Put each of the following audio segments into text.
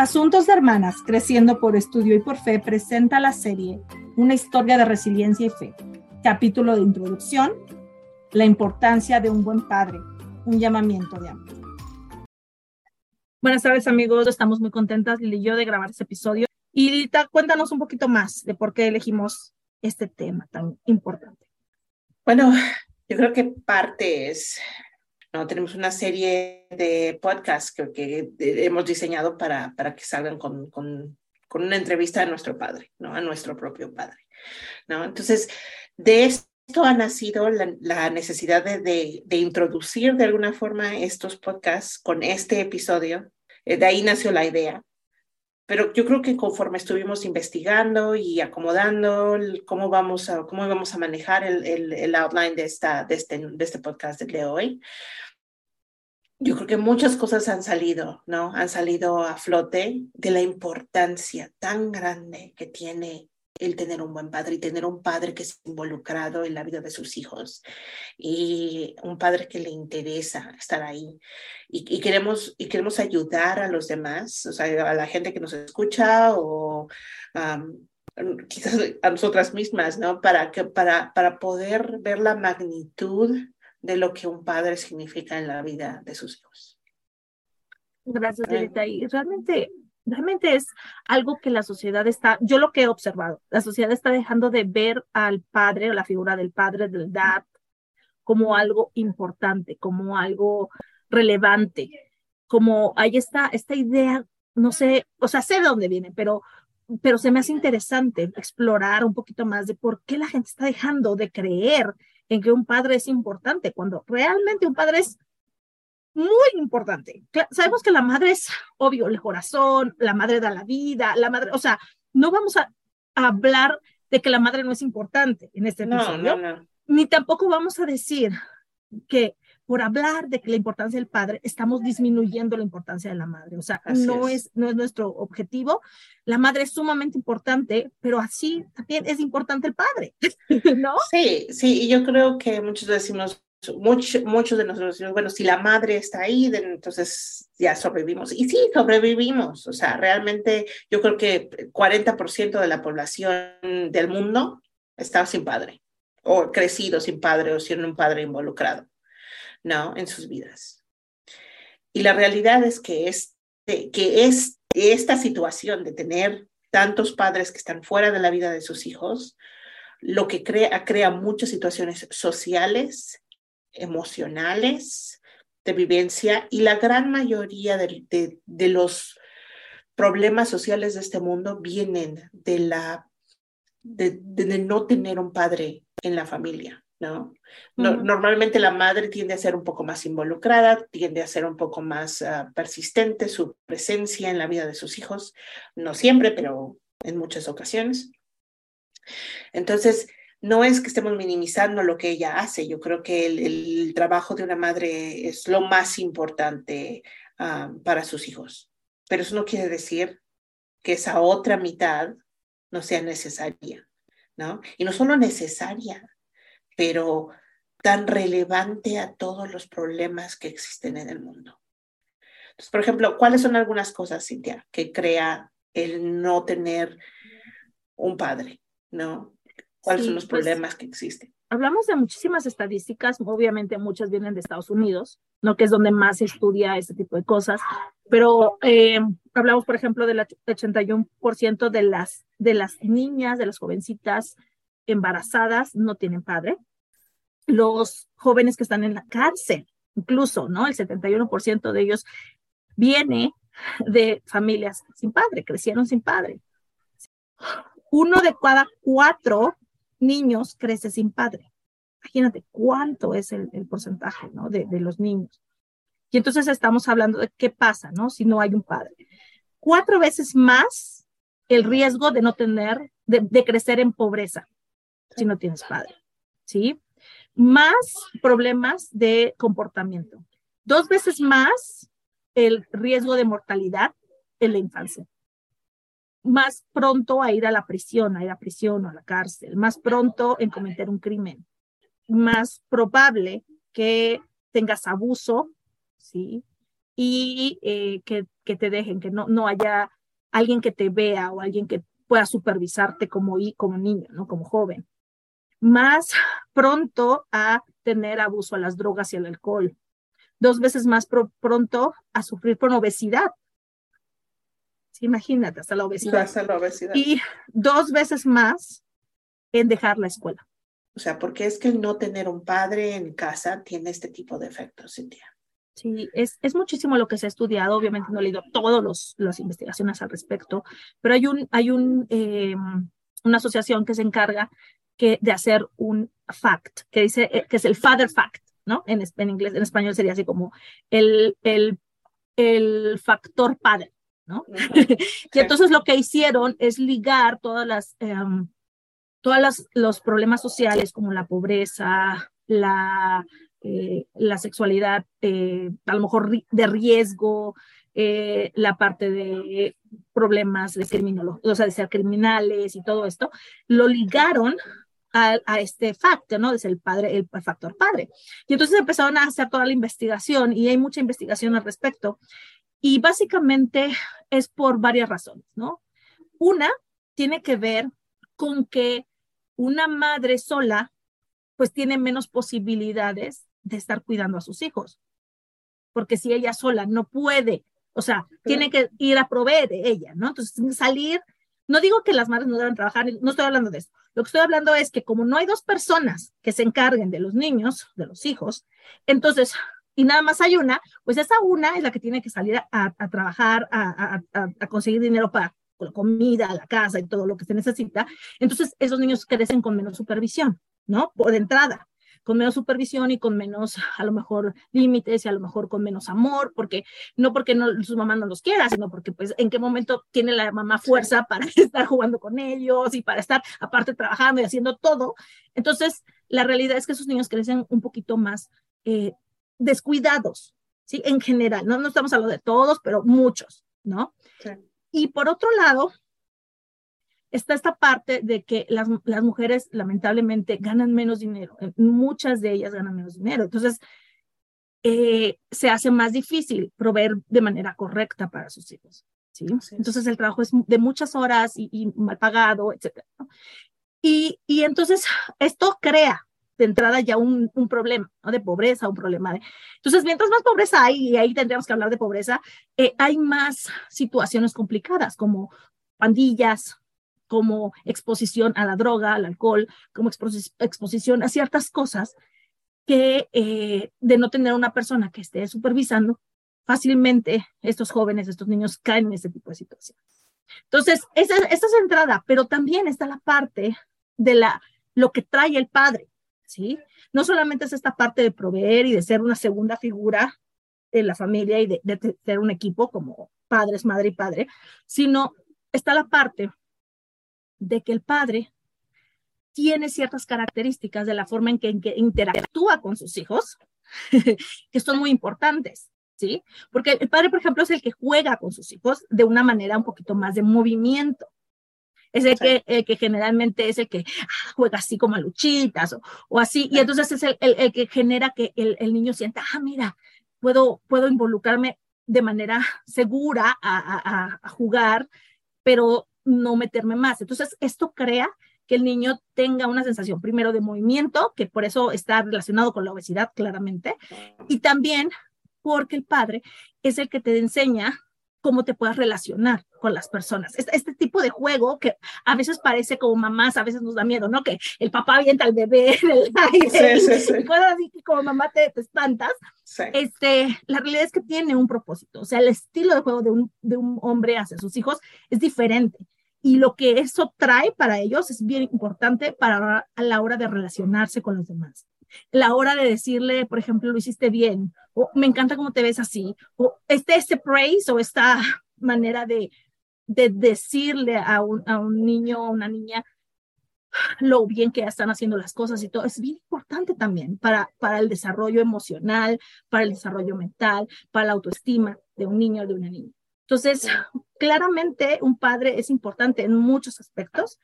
Asuntos de Hermanas, Creciendo por Estudio y por Fe, presenta la serie Una historia de resiliencia y fe. Capítulo de introducción, la importancia de un buen padre, un llamamiento de amor. Buenas tardes amigos, estamos muy contentas Lili y yo de grabar este episodio. Y Lita, cuéntanos un poquito más de por qué elegimos este tema tan importante. Bueno, yo creo que parte es ¿no? Tenemos una serie de podcasts que, que hemos diseñado para, para que salgan con, con, una entrevista a nuestro padre, ¿no? a nuestro propio padre. ¿no? Entonces, de esto ha nacido la, necesidad de, de, de, introducir de alguna forma estos podcasts con este episodio. Eh, de ahí nació la idea. Pero yo creo que conforme estuvimos investigando y acomodando cómo vamos a, cómo vamos a manejar el, el, el outline de, esta, de, este, de este podcast de hoy, yo creo que muchas cosas han salido, ¿no? Han salido a flote de la importancia tan grande que tiene el tener un buen padre y tener un padre que es involucrado en la vida de sus hijos y un padre que le interesa estar ahí y, queremos y queremos ayudar a los demás, o sea, a la gente que nos escucha o quizás a nosotras mismas, ¿no? Para que para para poder ver la magnitud de lo que un padre significa en la vida de sus hijos. Gracias, Lilita. Y realmente, realmente es algo que la sociedad está, yo lo que he observado, la sociedad está dejando de ver al padre o la figura del padre, del dad, como algo importante, como algo relevante, como ahí está esta idea, no sé, o sea, sé de dónde viene, pero pero se me hace interesante explorar un poquito más de por qué la gente está dejando de creer en que un padre es importante, cuando realmente un padre es muy importante. Sabemos que la madre es, obvio, el corazón, la madre da la vida, la madre, o sea, no vamos a, hablar de que la madre no es importante en este episodio, ni tampoco vamos a decir que por hablar de que la importancia del padre, estamos disminuyendo la importancia de la madre. O sea, no es. no es nuestro objetivo. La madre es sumamente importante, pero así también es importante el padre, ¿no? Sí, sí, y yo creo que muchos decimos, muchos, muchos de nosotros decimos, bueno, si la madre está ahí, entonces ya sobrevivimos. Y sí, sobrevivimos. O sea, realmente yo creo que 40% de la población del mundo está sin padre, o crecido sin padre, o sin un padre involucrado. ¿no? En sus vidas. Y la realidad es que, es, que es esta situación de tener tantos padres que están fuera de la vida de sus hijos, lo que crea, crea muchas situaciones sociales, emocionales, de vivencia, y la gran mayoría de, de, los problemas sociales de este mundo vienen de la de, de, no tener un padre en la familia. ¿no? Normalmente la madre tiende a ser un poco más involucrada, tiende a ser un poco más ah, persistente su presencia en la vida de sus hijos, no siempre, pero en muchas ocasiones. Entonces, no es que estemos minimizando lo que ella hace, yo creo que el, trabajo de una madre es lo más importante ah, para sus hijos, pero eso no quiere decir que esa otra mitad no sea necesaria, ¿no? Y no solo necesaria, pero tan relevante a todos los problemas que existen en el mundo. Por ejemplo, ¿cuáles son algunas cosas, Cintia, que crea el no tener un padre? ¿No? ¿Cuáles son los pues, problemas que existen? Hablamos de muchísimas estadísticas, obviamente muchas vienen de Estados Unidos, ¿no? que es donde más se estudia este tipo de cosas, pero eh, hablamos, por ejemplo, del 81% de las, de las niñas, de las jovencitas embarazadas no tienen padre, los jóvenes que están en la cárcel, incluso, ¿no? El 71% de ellos viene de familias sin padre, crecieron sin padre. Uno de cada cuatro niños crece sin padre. Imagínate cuánto es el, porcentaje, ¿no? De, los niños. Y entonces estamos hablando de qué pasa, ¿no? Si no hay un padre. Cuatro veces más el riesgo de no tener, de, de crecer en pobreza, si no tienes padre, ¿sí? más problemas de comportamiento, dos veces más el riesgo de mortalidad en la infancia, más pronto a ir a la prisión, a ir a prisión o a la cárcel, más pronto en cometer un crimen, más probable que tengas abuso, ¿sí? y eh, que, que, te dejen, que no, no haya alguien que te vea o alguien que pueda supervisarte como, como niño, ¿no? Como joven. Más pronto a tener abuso a las drogas y al alcohol. Dos veces más pronto a sufrir con obesidad. Imagínate, hasta la obesidad. Hasta la obesidad. Y dos veces más en dejar la escuela. O sea, porque es que el no tener un padre en casa tiene este tipo de efectos, Cintia. Sí, es, es muchísimo lo que se ha estudiado. Obviamente no he leído todas las investigaciones al respecto, pero hay, un, hay un, eh, una asociación que se encarga que, de hacer un fact, que dice eh, que es el father fact, ¿no? En, en inglés, en español sería así como el, el, el factor padre, ¿no? y entonces lo que hicieron es ligar todas las, um, todos los problemas sociales como la pobreza, la eh, la sexualidad eh, a lo mejor de riesgo, eh, la parte de problemas de criminología, o sea, de ser criminales y todo esto, lo ligaron a, este factor, ¿no? Es el padre, el factor padre. Y entonces empezaron a hacer toda la investigación y hay mucha investigación al respecto. Y básicamente es por varias razones, ¿no? Una tiene que ver con que una madre sola pues tiene menos posibilidades de estar cuidando a sus hijos. Porque si ella sola no puede, o sea, tiene que ir a proveer de ella, ¿no? Entonces, salir, no digo que las madres no deben trabajar, no estoy hablando de eso. Lo que estoy hablando es que como no hay dos personas que se encarguen de los niños, de los hijos, entonces, y nada más hay una, pues esa una es la que tiene que salir a, a trabajar, a, a, conseguir dinero para la comida, la casa y todo lo que se necesita. Entonces, esos niños crecen con menos supervisión, ¿no? Por entrada con menos supervisión y con menos, a lo mejor, límites y a lo mejor con menos amor, porque no porque no, su mamá no los quiera, sino porque pues en qué momento tiene la mamá fuerza para estar jugando con ellos y para estar aparte trabajando y haciendo todo. Entonces, la realidad es que esos niños crecen un poquito más eh, descuidados, ¿sí? En general, no, no estamos hablando de todos, pero muchos, ¿no? Y por otro lado, está esta parte de que las, las mujeres lamentablemente ganan menos dinero, eh, muchas de ellas ganan menos dinero, entonces eh, se hace más difícil proveer de manera correcta para sus hijos. ¿sí? Entonces el trabajo es de muchas horas y, mal pagado, etc. Y, y entonces esto crea de entrada ya un, un problema ¿no? de pobreza, un problema de... Entonces, mientras más pobreza hay, y ahí tendríamos que hablar de pobreza, eh, hay más situaciones complicadas como pandillas, como exposición a la droga, al alcohol, como exposición a ciertas cosas que eh, de no tener una persona que esté supervisando, fácilmente estos jóvenes, estos niños caen en ese tipo de situaciones. Entonces, esa, esta es entrada, pero también está la parte de la, lo que trae el padre, ¿sí? No solamente es esta parte de proveer y de ser una segunda figura en la familia y de, ser un equipo como padres, madre y padre, sino está la parte de que el padre tiene ciertas características de la forma en que, interactúa con sus hijos, que son muy importantes, ¿sí? Porque el padre, por ejemplo, es el que juega con sus hijos de una manera un poquito más de movimiento. Es el, que, el que generalmente es el que ah, juega así como a luchitas o, así, y entonces es el, el, que genera que el, niño sienta, ah, mira, puedo, puedo involucrarme de manera segura a, a jugar, pero no meterme más. Entonces, esto crea que el niño tenga una sensación primero de movimiento, que por eso está relacionado con la obesidad claramente, y también porque el padre es el que te enseña cómo te puedas relacionar con las personas. Este, este, tipo de juego que a veces parece como mamás, a veces nos da miedo, ¿no? Que el papá avienta al bebé en el aire sí, sí, sí. y cosas así que como mamá te, te espantas. Este, la realidad es que tiene un propósito. O sea, el estilo de juego de un, de un hombre hacia sus hijos es diferente. Y lo que eso trae para ellos es bien importante para a la hora de relacionarse con los demás la hora de decirle, por ejemplo, lo hiciste bien, o me encanta cómo te ves así, o este, este praise o esta manera de, de decirle a un, a un niño o a una niña lo bien que están haciendo las cosas y todo, es bien importante también para, para el desarrollo emocional, para el desarrollo mental, para la autoestima de un niño o de una niña. Entonces, claramente un padre es importante en muchos aspectos,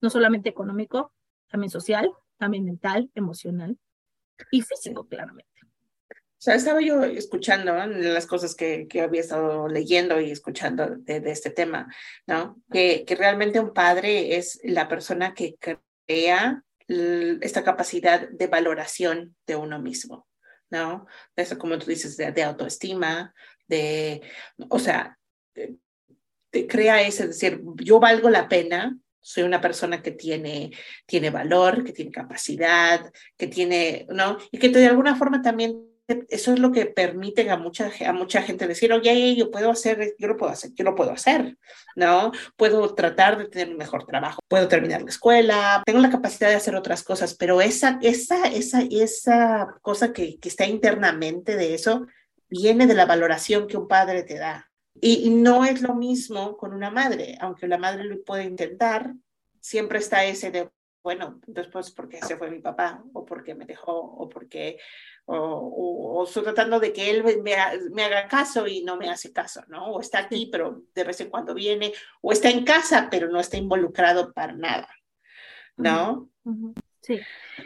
no solamente económico, también social, también mental, emocional y físico, claramente. O sea, estaba yo escuchando las cosas que, que, había estado leyendo y escuchando de, de este tema, ¿no? Que, que, realmente un padre es la persona que crea esta capacidad de valoración de uno mismo, ¿no? Eso, como tú dices, de, de autoestima, de, o sea, te crea ese, es decir, yo valgo la pena, soy una persona que tiene, tiene valor, que tiene capacidad, que tiene, ¿no? Y que de alguna forma también eso es lo que permite a mucha, a mucha gente decir, oye, yo puedo hacer, yo lo puedo hacer, yo lo puedo hacer, ¿no? Puedo tratar de tener un mejor trabajo, puedo terminar la escuela, tengo la capacidad de hacer otras cosas, pero esa, esa, esa, esa cosa que, que está internamente de eso viene de la valoración que un padre te da. Y, no es lo mismo con una madre, aunque la madre lo puede intentar, siempre está ese de, bueno, después porque se fue mi papá, o porque me dejó, o porque o, estoy tratando de que él me, me, haga caso y no me hace caso, ¿no? O está aquí, pero de vez en cuando viene, o está en casa, pero no está involucrado para nada, ¿no? Sí.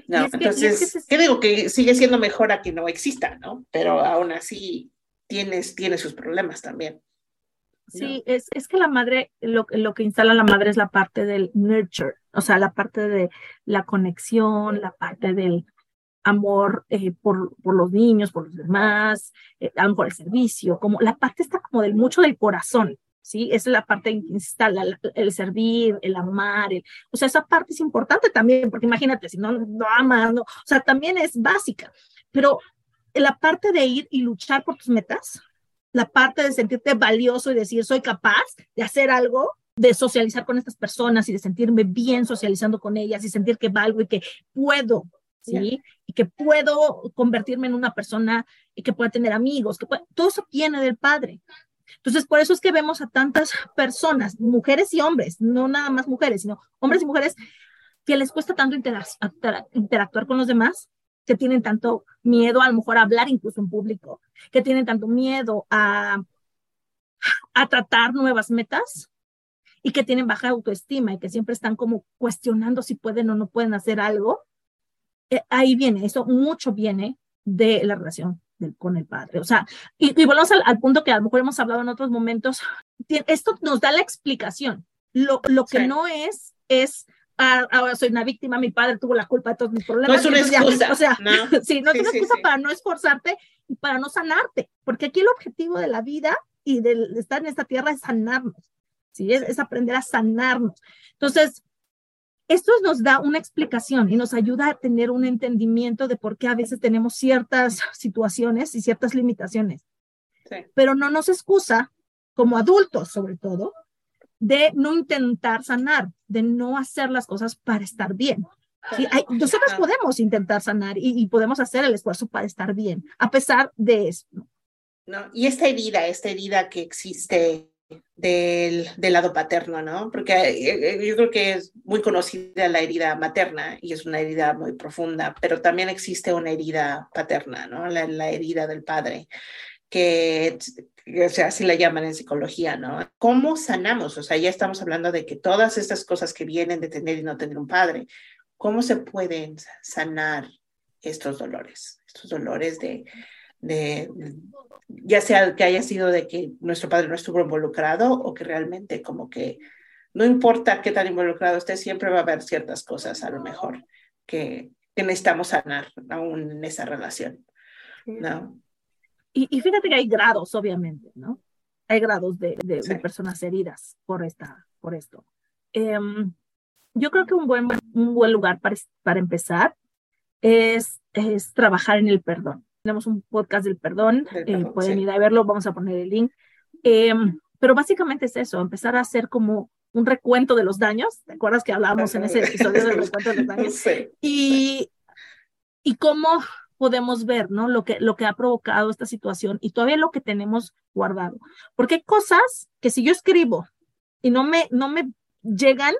No, entonces, ¿qué digo? Que sigue siendo mejor a que no exista, ¿no? Pero aún así tienes, tiene sus problemas también. Sí, es, es que la madre, lo, lo que instala la madre es la parte del nurture, o sea, la parte de la conexión, la parte del, amor eh, por, por, los niños, por los demás, eh, por el servicio, como la parte está como del mucho del corazón, ¿sí? Es la parte que instala el servir, el amar, el, o sea, esa parte es importante también, porque imagínate, si no, no amas, no, o sea, también es básica, pero la parte de ir y luchar por tus metas, la parte de sentirte valioso y decir, soy capaz de hacer algo, de socializar con estas personas y de sentirme bien socializando con ellas y sentir que valgo y que puedo ¿sí? Y que puedo convertirme en una persona y que pueda tener amigos, que todo eso viene del padre. Entonces, por eso es que vemos a tantas personas, mujeres y hombres, no nada más mujeres, sino hombres y mujeres, que les cuesta tanto interactuar con los demás, que tienen tanto miedo a lo mejor a hablar incluso en público, que tienen tanto miedo a, a tratar nuevas metas y que tienen baja autoestima y que siempre están como cuestionando si pueden o no pueden hacer algo eh, ahí viene, eso mucho viene de la relación con el padre. O sea, y, volvemos al, punto que a lo mejor hemos hablado en otros momentos, esto nos da la explicación. Lo, lo que no es, es, ah, ahora soy una víctima, mi padre tuvo la culpa de todos mis problemas. No es una excusa. o sea, no. sí, no es una excusa para no esforzarte y para no sanarte, porque aquí el objetivo de la vida y de estar en esta tierra es sanarnos, ¿sí? Es, es aprender a sanarnos. Entonces, esto nos da una explicación y nos ayuda a tener un entendimiento de por qué a veces tenemos ciertas situaciones y ciertas limitaciones. Pero no nos excusa, como adultos sobre todo, de no intentar sanar, de no hacer las cosas para estar bien. nosotros podemos intentar sanar y, y, podemos hacer el esfuerzo para estar bien, a pesar de eso. No, y esta herida, esta herida que existe del, del, lado paterno, ¿no? Porque eh, eh, yo creo que es muy conocida la herida materna y es una herida muy profunda, pero también existe una herida paterna, ¿no? La, la herida del padre, que, o sea, así la llaman en psicología, ¿no? ¿Cómo sanamos? O sea, ya estamos hablando de que todas estas cosas que vienen de tener y no tener un padre, ¿cómo se pueden sanar estos dolores? Estos dolores de, de, ya sea que haya sido de que nuestro padre no estuvo involucrado o que realmente como que no importa qué tan involucrado esté, siempre va a haber ciertas cosas a lo mejor que, que necesitamos sanar aún en esa relación, ¿no? Y, y, fíjate que hay grados, obviamente, ¿no? Hay grados de, de, personas heridas por, esta, por esto. Em, yo creo que un buen, un buen lugar para, para empezar es, es trabajar en el perdón tenemos un podcast del perdón, eh, pueden ir a verlo, vamos a poner el link. Em, pero básicamente es eso, empezar a hacer como un recuento de los daños, ¿te acuerdas que hablábamos en ese episodio del recuento de los daños? Sí. Y, y cómo podemos ver, ¿no? Lo que, lo que ha provocado esta situación y todavía lo que tenemos guardado. Porque hay cosas que si yo escribo y no me, no me llegan,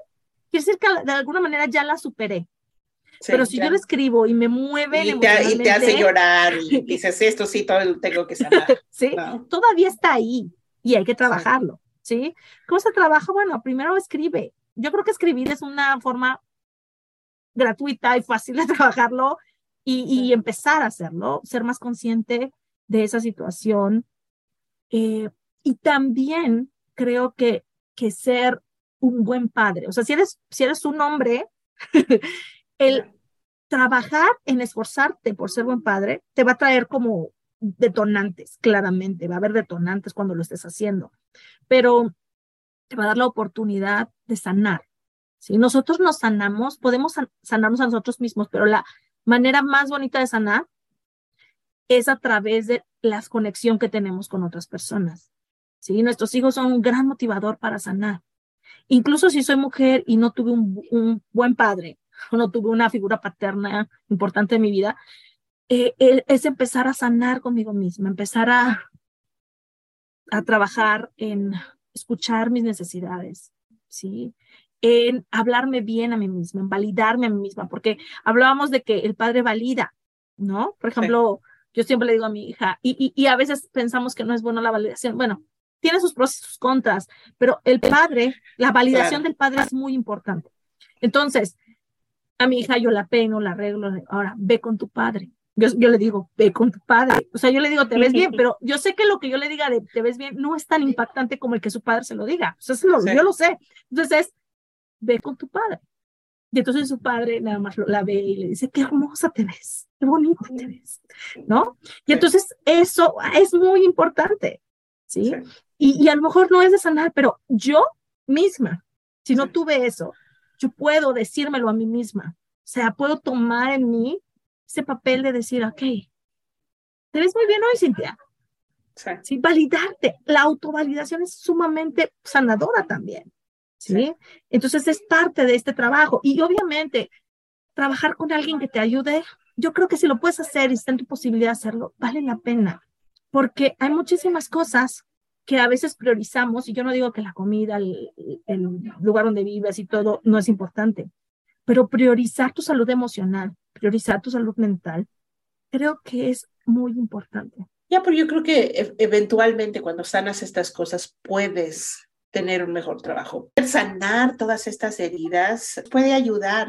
quiere decir que de alguna manera ya las superé. Pero si yo lo escribo y me mueve y te, y te hace llorar y dices esto sí todo tengo que sanar sí todavía está ahí y hay que trabajarlo sí cómo se trabaja bueno primero escribe. Yo creo que escribir es una forma gratuita y fácil de trabajarlo y, y empezar a hacerlo ser más consciente de esa situación. Eh, y también creo que, que ser un buen padre, o sea, si eres, si eres un hombre, el trabajar en esforzarte por ser buen padre te va a traer como detonantes, claramente, va a haber detonantes cuando lo estés haciendo, pero te va a dar la oportunidad de sanar. Si nosotros nos sanamos, podemos sanarnos a nosotros mismos, pero la manera más bonita de sanar es a través de la conexión que tenemos con otras personas. ¿sí? Nuestros hijos son un gran motivador para sanar. Incluso si soy mujer y no tuve un, buen padre, o no tuve una figura paterna importante en mi vida, eh, es empezar a sanar conmigo misma, empezar a, a trabajar en escuchar mis necesidades, ¿sí? En hablarme bien a mí misma, en validarme a mí misma, porque hablábamos de que el padre valida, ¿no? Por ejemplo, yo siempre le digo a mi hija, y, y, a veces pensamos que no es bueno la validación. Bueno, tiene sus pros y sus contras, pero el padre, la validación del padre es muy importante. Entonces, a mi hija yo la peino, la arreglo, ahora ve con tu padre, yo, le digo, ve con tu padre. O sea, yo le digo, te ves bien, pero yo sé que lo que yo le diga de te ves bien no es tan impactante como el que su padre se lo diga. O sea, yo lo sé. Entonces, ve con tu padre. Y entonces su padre nada más la ve y le dice, qué hermosa te ves, qué bonita te ves, ¿no? Y entonces eso es muy importante, ¿sí? Y, y, a lo mejor no es de sanar, pero yo misma, si no tuve eso, yo puedo decírmelo a mí misma. O sea, puedo tomar en mí ese papel de decir, ok, te ves muy bien hoy, Cintia. Sí. validarte. La autovalidación es sumamente sanadora también. ¿Sí? Entonces es parte de este trabajo. Y obviamente, trabajar con alguien que te ayude, yo creo que si lo puedes hacer y está en tu posibilidad de hacerlo, vale la pena. Porque hay muchísimas cosas que a veces priorizamos, y yo no digo que la comida, el, el lugar donde vives y todo no es importante, pero priorizar tu salud emocional, priorizar tu salud mental, creo que es muy importante. Ya, pero yo creo que e, eventualmente cuando sanas estas cosas puedes tener un mejor trabajo. Sanar todas estas heridas puede ayudar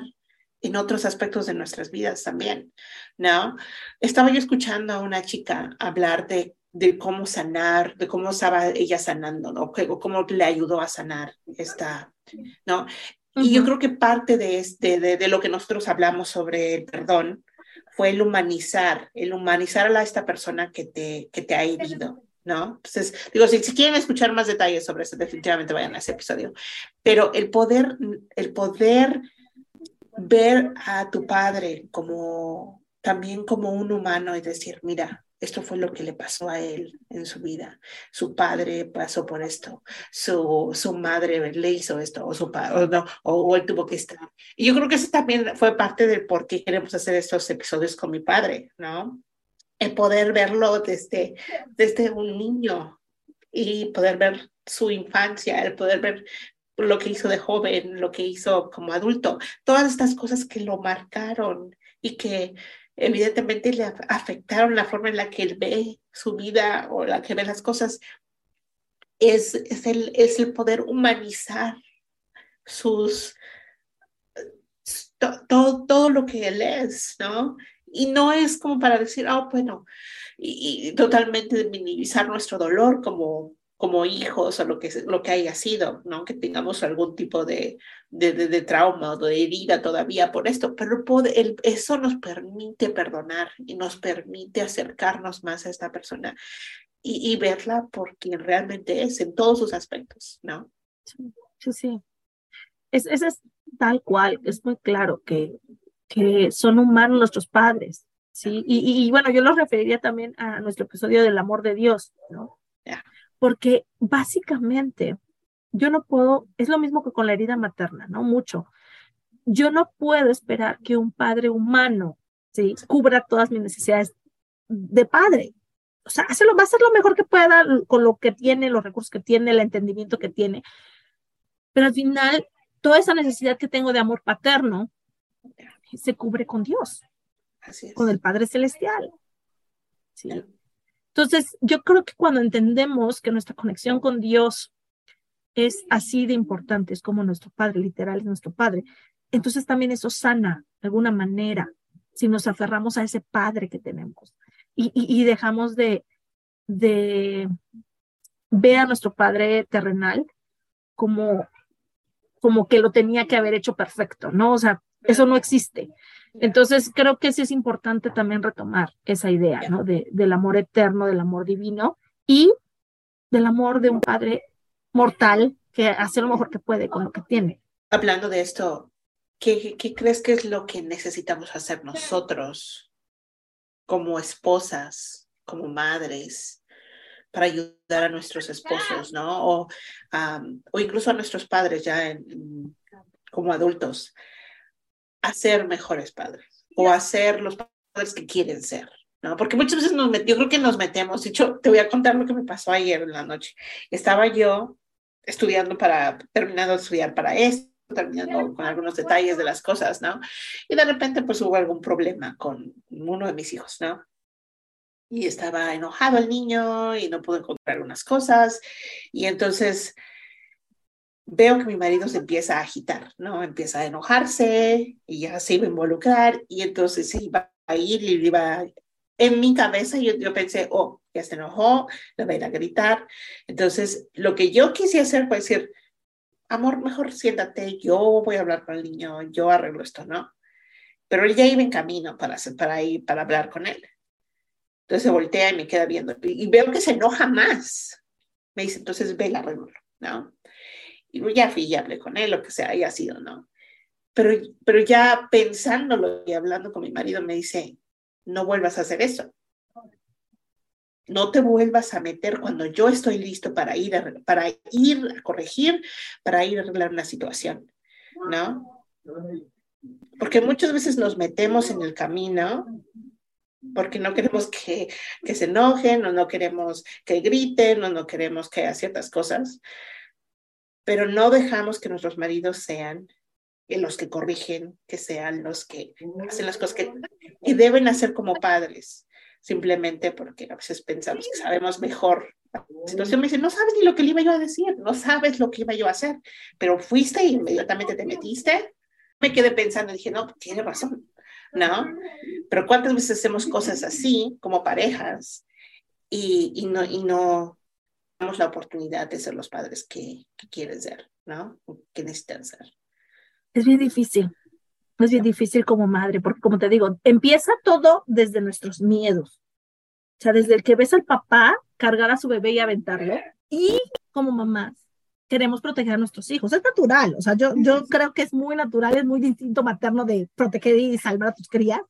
en otros aspectos de nuestras vidas también, ¿no? Estaba yo escuchando a una chica hablar de, de cómo sanar, de cómo estaba ella sanando, ¿no? Cómo le ayudó a sanar esta, ¿no? Y yo creo que parte de, este, de, lo que nosotros hablamos sobre el perdón fue el humanizar, el humanizar a esta persona que te, que te ha herido, ¿no? Entonces, digo, si, si, quieren escuchar más detalles sobre eso, definitivamente vayan a ese episodio. Pero el poder, el poder ver a tu padre como también como un humano y decir, mira, esto fue lo que le pasó a él en su vida. Su padre pasó por esto, su, su madre le hizo esto, o, su o, no, o, él tuvo que estar. Y yo creo que eso también fue parte del por qué queremos hacer estos episodios con mi padre, ¿no? El poder verlo desde, desde un niño y poder ver su infancia, el poder ver lo que hizo de joven, lo que hizo como adulto, todas estas cosas que lo marcaron y que evidentemente le afectaron la forma en la que él ve su vida o la que ve las cosas, es, es, el, es el poder humanizar sus, todo, todo lo que él es, ¿no? Y no es como para decir, oh, bueno, y, y totalmente minimizar nuestro dolor como como hijos o lo que, lo que haya sido, ¿no? Que tengamos algún tipo de, de, de, trauma o de herida todavía por esto, pero el, eso nos permite perdonar y nos permite acercarnos más a esta persona y, y, verla por quien realmente es en todos sus aspectos, ¿no? Sí, sí. Es, es, es tal cual, es muy claro que, que son humanos nuestros padres, ¿sí? Y, y, bueno, yo los referiría también a nuestro episodio del amor de Dios, ¿no? porque básicamente yo no puedo, es lo mismo que con la herida materna, ¿no? Mucho. Yo no puedo esperar que un padre humano, ¿sí? Cubra todas mis necesidades de padre. O sea, hacerlo, va a hacer lo mejor que pueda con lo que tiene, los recursos que tiene, el entendimiento que tiene. Pero al final, toda esa necesidad que tengo de amor paterno se cubre con Dios, con el Padre Celestial. ¿sí? Entonces, yo creo que cuando entendemos que nuestra conexión con Dios es así de importante, es como nuestro Padre, literal, es nuestro Padre, entonces también eso sana de alguna manera si nos aferramos a ese Padre que tenemos y, y, dejamos de, de ver a nuestro padre terrenal como, como que lo tenía que haber hecho perfecto, ¿no? O sea, eso no existe. Entonces, creo que sí es importante también retomar esa idea, ¿no? De, del amor eterno, del amor divino y del amor de un padre mortal que hace lo mejor que puede con lo que tiene. Hablando de esto, ¿qué, qué crees que es lo que necesitamos hacer nosotros como esposas, como madres, para ayudar a nuestros esposos, ¿no? O, o incluso a nuestros padres ya como adultos, a ser mejores padres o a ser los padres que quieren ser, ¿no? Porque muchas veces nos yo creo que nos metemos, de hecho, te voy a contar lo que me pasó ayer en la noche. Estaba yo estudiando para, terminando de estudiar para esto, terminando con algunos detalles de las cosas, ¿no? Y de repente pues hubo algún problema con uno de mis hijos, ¿no? Y estaba enojado el niño y no pudo encontrar algunas cosas. Y entonces veo que mi marido se empieza a agitar, ¿no? Empieza a enojarse y ya se iba a involucrar y entonces se iba a ir y iba en mi cabeza yo, yo pensé, oh, ya se enojó, le va a ir a gritar. Entonces, lo que yo quise hacer fue decir, amor, mejor siéntate, yo voy a hablar con el niño, yo arreglo esto, ¿no? Pero él ya iba en camino para, para ir, para hablar con él. Entonces se voltea y me queda viendo y, veo que se enoja más. Me dice, entonces ve arreglo, ¿no? Y ya fui y hablé con él, lo que sea haya sido, ¿no? Pero, pero ya pensándolo y hablando con mi marido, me dice, no vuelvas a hacer eso. No te vuelvas a meter cuando yo estoy listo para ir a, para ir a corregir, para ir a arreglar una situación, ¿no? Porque muchas veces nos metemos en el camino porque no queremos que, que se enojen o no queremos que griten o no queremos que hagan ciertas cosas, pero no dejamos que nuestros maridos sean los que corrigen, que sean los que hacen las cosas que, que deben hacer como padres simplemente porque a veces pensamos que sabemos mejor. La situación me dice, no sabes ni lo que le iba yo a decir, no sabes lo que iba yo a hacer, pero fuiste e inmediatamente te metiste. Me quedé pensando y dije, no, tiene razón, ¿no? Pero ¿cuántas veces hacemos cosas así como parejas y, y no, y no damos la oportunidad de ser los padres que, que quieren ser, ¿no? Que necesitan ser. Es bien difícil, es bien difícil como madre, porque como te digo, empieza todo desde nuestros miedos. O sea, desde el que ves al papá cargar a su bebé y aventarlo, y como mamás queremos proteger a nuestros hijos. Es natural, o sea, yo, yo creo que es muy natural, es muy distinto materno de proteger y salvar a tus crías.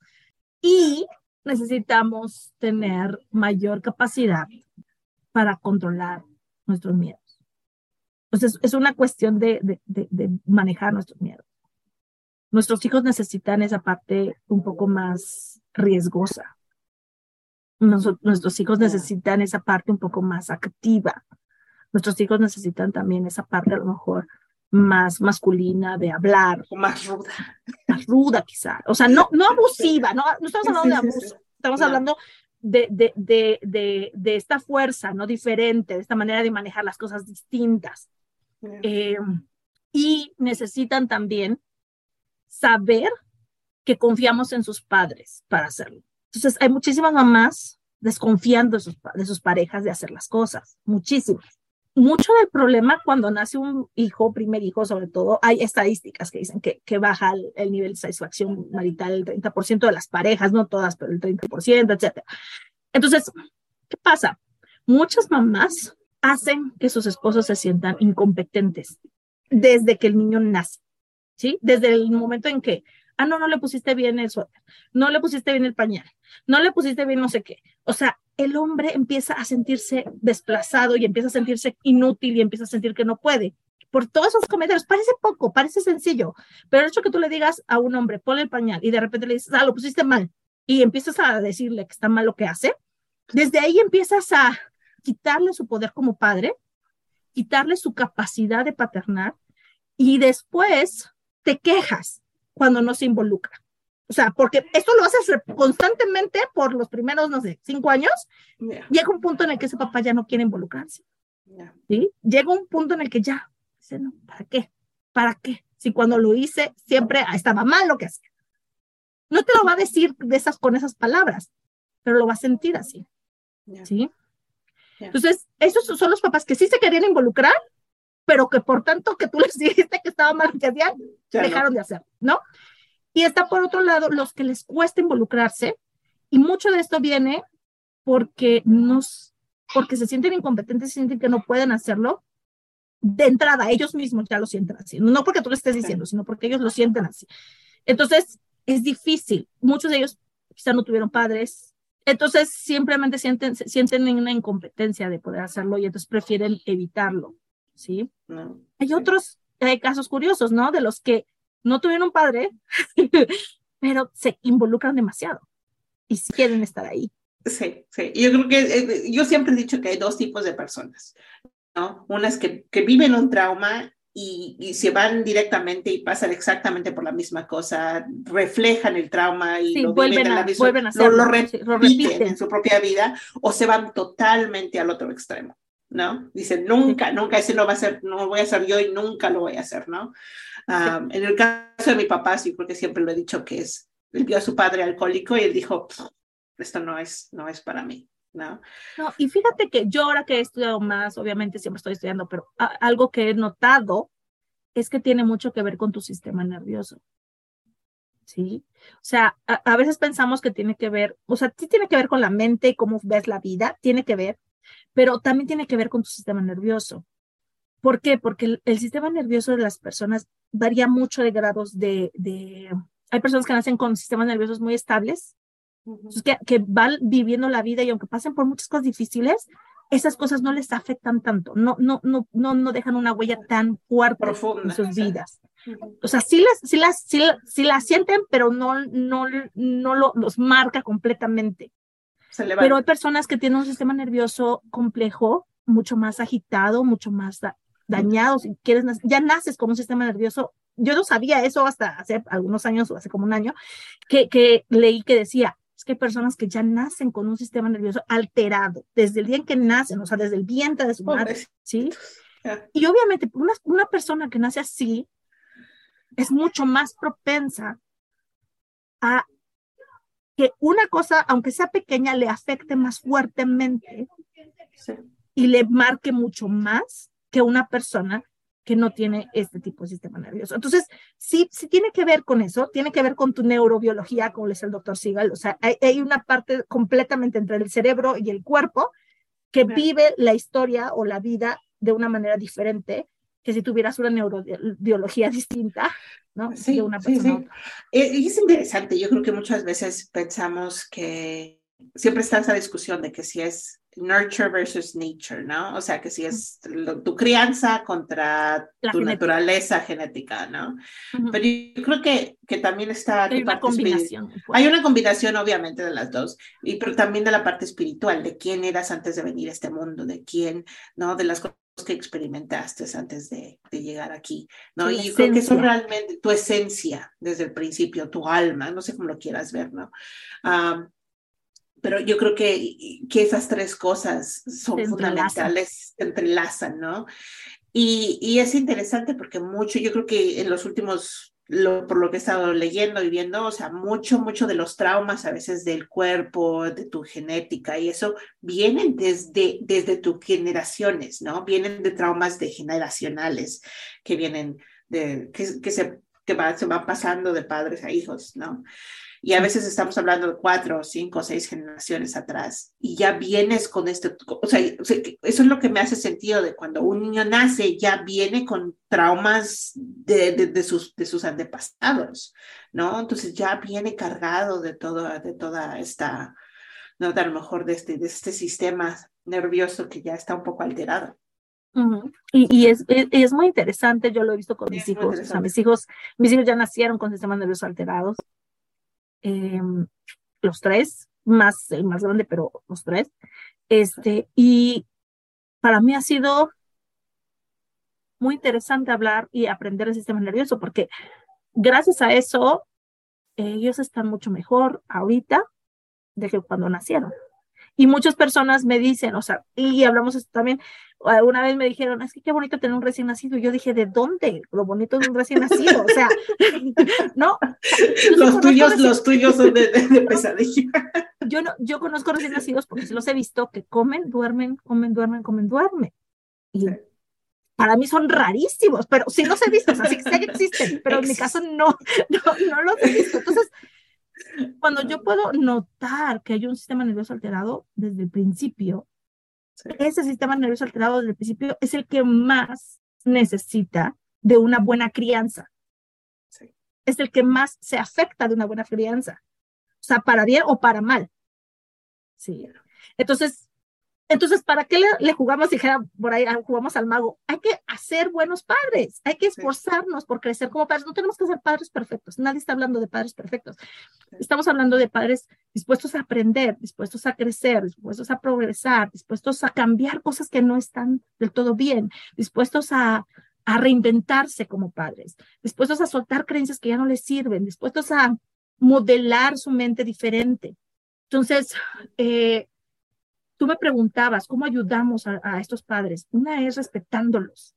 Y necesitamos tener mayor capacidad para controlar nuestros miedos. Entonces, es una cuestión de, de, de manejar nuestros miedos nuestros hijos necesitan esa parte un poco más riesgosa. nuestros hijos necesitan esa parte un poco más activa. Nuestros hijos necesitan también esa parte a lo mejor más masculina de hablar. O más ruda. Más ruda quizá. O sea, no, no abusiva, no, no estamos hablando de abuso, estamos hablando de, de, de, de, esta fuerza, ¿no? Diferente, de esta manera de manejar las cosas distintas. Eh, y necesitan también saber que confiamos en sus padres para hacerlo. Entonces, hay muchísimas mamás desconfiando de sus, de sus parejas de hacer las cosas, muchísimas. Mucho del problema cuando nace un hijo, primer hijo sobre todo, hay estadísticas que dicen que, que baja el, nivel de satisfacción marital el 30% de las parejas, no todas, pero el 30%, etc. Entonces, ¿qué pasa? Muchas mamás hacen que sus esposos se sientan incompetentes desde que el niño nace. ¿sí? Desde el momento en que, ah, no, no le pusiste bien el suéter, no le pusiste bien el pañal, no le pusiste bien no sé qué. O sea, el hombre empieza a sentirse desplazado y empieza a sentirse inútil y empieza a sentir que no puede. Por todos esos comentarios, parece poco, parece sencillo, pero el hecho que tú le digas a un hombre, ponle el pañal y de repente le dices, ah, lo pusiste mal, y empiezas a decirle que está mal lo que hace, desde ahí empiezas a quitarle su poder como padre, quitarle su capacidad de paternar y después te quejas cuando no se involucra. O sea, porque esto lo haces constantemente por los primeros, no sé, cinco años. Llega un punto en el que ese papá ya no quiere involucrarse. ¿sí? Llega un punto en el que ya, dice, no, ¿para qué? ¿Para qué? Si cuando lo hice siempre estaba mal lo que hacía. No te lo va a decir de esas, con esas palabras, pero lo va a sentir así. ¿Sí? Entonces, esos son los papás que sí se querían involucrar, pero que por tanto que tú les dijiste que estaba mal que hacían, dejaron de hacer, ¿no? Y está por otro lado los que les cuesta involucrarse, y mucho de esto viene porque nos, porque se sienten incompetentes, se sienten que no pueden hacerlo. De entrada, ellos mismos ya lo sienten así. No porque tú lo estés diciendo, sino porque ellos lo sienten así. Entonces, es difícil. Muchos de ellos quizá no tuvieron padres, entonces simplemente sienten, sienten una incompetencia de poder hacerlo y entonces prefieren evitarlo, ¿sí? hay otros hay casos curiosos, ¿no? De los que no tuvieron padre, pero se involucran demasiado y quieren estar ahí. Sí, sí. Yo creo que eh, yo siempre he dicho que hay dos tipos de personas, ¿no? Unas que, que viven un trauma y, se van directamente y pasan exactamente por la misma cosa, reflejan el trauma y lo vuelven, a, vuelven a lo, repiten en su propia vida o se van totalmente al otro extremo, ¿no? Dicen, nunca, nunca, ese no va a ser, no voy a ser yo y nunca lo voy a hacer, ¿no? En el caso de mi papá, sí, porque siempre lo he dicho que es, él vio a su padre alcohólico y él dijo, esto no es, no es para mí. ¿no? Y fíjate que yo ahora que he estudiado más, obviamente siempre estoy estudiando, pero algo que he notado es que tiene mucho que ver con tu sistema nervioso. ¿Sí? O sea, a, veces pensamos que tiene que ver, o sea, sí tiene que ver con la mente y cómo ves la vida, tiene que ver, pero también tiene que ver con tu sistema nervioso. ¿Por qué? Porque el, sistema nervioso de las personas varía mucho de grados de, de, hay personas que nacen con sistemas nerviosos muy estables que, que, van viviendo la vida y aunque pasen por muchas cosas difíciles, esas cosas no les afectan tanto, no, no, no, no, no dejan una huella tan fuerte en sus vidas. O sea, sí las, sí las, sí, sí las sienten, pero no, no, no lo, los marca completamente. Pero hay personas que tienen un sistema nervioso complejo, mucho más agitado, mucho más dañado. Si quieres, ya naces con un sistema nervioso. Yo no sabía eso hasta hace algunos años o hace como un año, que, que leí que decía, es que hay personas que ya nacen con un sistema nervioso alterado, desde el día en que nacen, o sea, desde el vientre de su madre, ¿sí? Y obviamente una, una persona que nace así es mucho más propensa a que una cosa, aunque sea pequeña, le afecte más fuertemente y le marque mucho más que una persona que no tiene este tipo de sistema nervioso. Entonces, sí, sí tiene que ver con eso, tiene que ver con tu neurobiología, como le dice el doctor Sigal. O sea, hay, una parte completamente entre el cerebro y el cuerpo que vive la historia o la vida de una manera diferente que si tuvieras una neurobiología distinta, ¿no? Sí, de una persona sí, sí. Es interesante, yo creo que muchas veces pensamos que siempre está esa discusión de que si es nurture versus nature, ¿no? O sea, que si es tu crianza contra tu naturaleza genética, ¿no? Pero yo creo que, que también está... Hay una combinación. Hay una combinación, obviamente, de las dos, y, pero también de la parte espiritual, de quién eras antes de venir a este mundo, de quién, ¿no? De las cosas que experimentaste antes de, de llegar aquí, ¿no? y yo creo que eso realmente, tu esencia desde el principio, tu alma, no sé cómo lo quieras ver, ¿no? Pero yo creo que, que esas tres cosas son fundamentales, se entrelazan, ¿no? Y, y, es interesante porque mucho, yo creo que en los últimos, lo, por lo que he estado leyendo y viendo, o sea, mucho, mucho de los traumas a veces del cuerpo, de tu genética y eso, vienen desde, desde tus generaciones, ¿no? Vienen de traumas degeneracionales que vienen de, que, que se, que va, se van pasando de padres a hijos, ¿no? Y a veces estamos hablando de cuatro, cinco, seis generaciones atrás y ya vienes con este, o sea, eso es lo que me hace sentido de cuando un niño nace, ya viene con traumas de, de, sus, de sus antepasados, ¿no? Entonces ya viene cargado de, todo, de toda esta, ¿no? De a lo mejor de este, de este sistema nervioso que ya está un poco alterado. Y, y es, es, muy interesante, yo lo he visto con mis hijos, o sea, mis hijos, mis hijos ya nacieron con sistemas nerviosos alterados, Em, los tres, más el más grande, pero los tres. Este, y para mí ha sido muy interesante hablar y aprender el sistema nervioso, porque gracias a eso ellos están mucho mejor ahorita de que cuando nacieron. Y muchas personas me dicen, o sea, y hablamos esto también, Alguna vez me dijeron, es que qué bonito tener un recién nacido. Y yo dije, ¿de dónde? Lo bonito de un recién nacido. O sea, no. Los tuyos, los tuyos son de, pesadilla. Yo no, yo conozco recién nacidos porque los he visto que comen, duermen, comen, duermen, comen, duermen. Y para mí son rarísimos, pero sí los he visto, o sea, sí que existen, pero en mi caso no, no, no los he visto. Entonces, cuando yo puedo notar que hay un sistema nervioso alterado desde el principio, ese sistema nervioso alterado desde el principio es el que más necesita de una buena crianza. Es el que más se afecta de una buena crianza. O sea, para bien o para mal. Sí. Entonces, entonces, ¿para qué le, jugamos, dijera por ahí, ah, jugamos al mago? Hay que hacer buenos padres, hay que esforzarnos por crecer como padres. No tenemos que ser padres perfectos, nadie está hablando de padres perfectos. Estamos hablando de padres dispuestos a aprender, dispuestos a crecer, dispuestos a progresar, dispuestos a cambiar cosas que no están del todo bien, dispuestos a, a reinventarse como padres, dispuestos a soltar creencias que ya no les sirven, dispuestos a modelar su mente diferente. Entonces, eh, Tú me preguntabas, ¿cómo ayudamos a, estos padres? Una es respetándolos,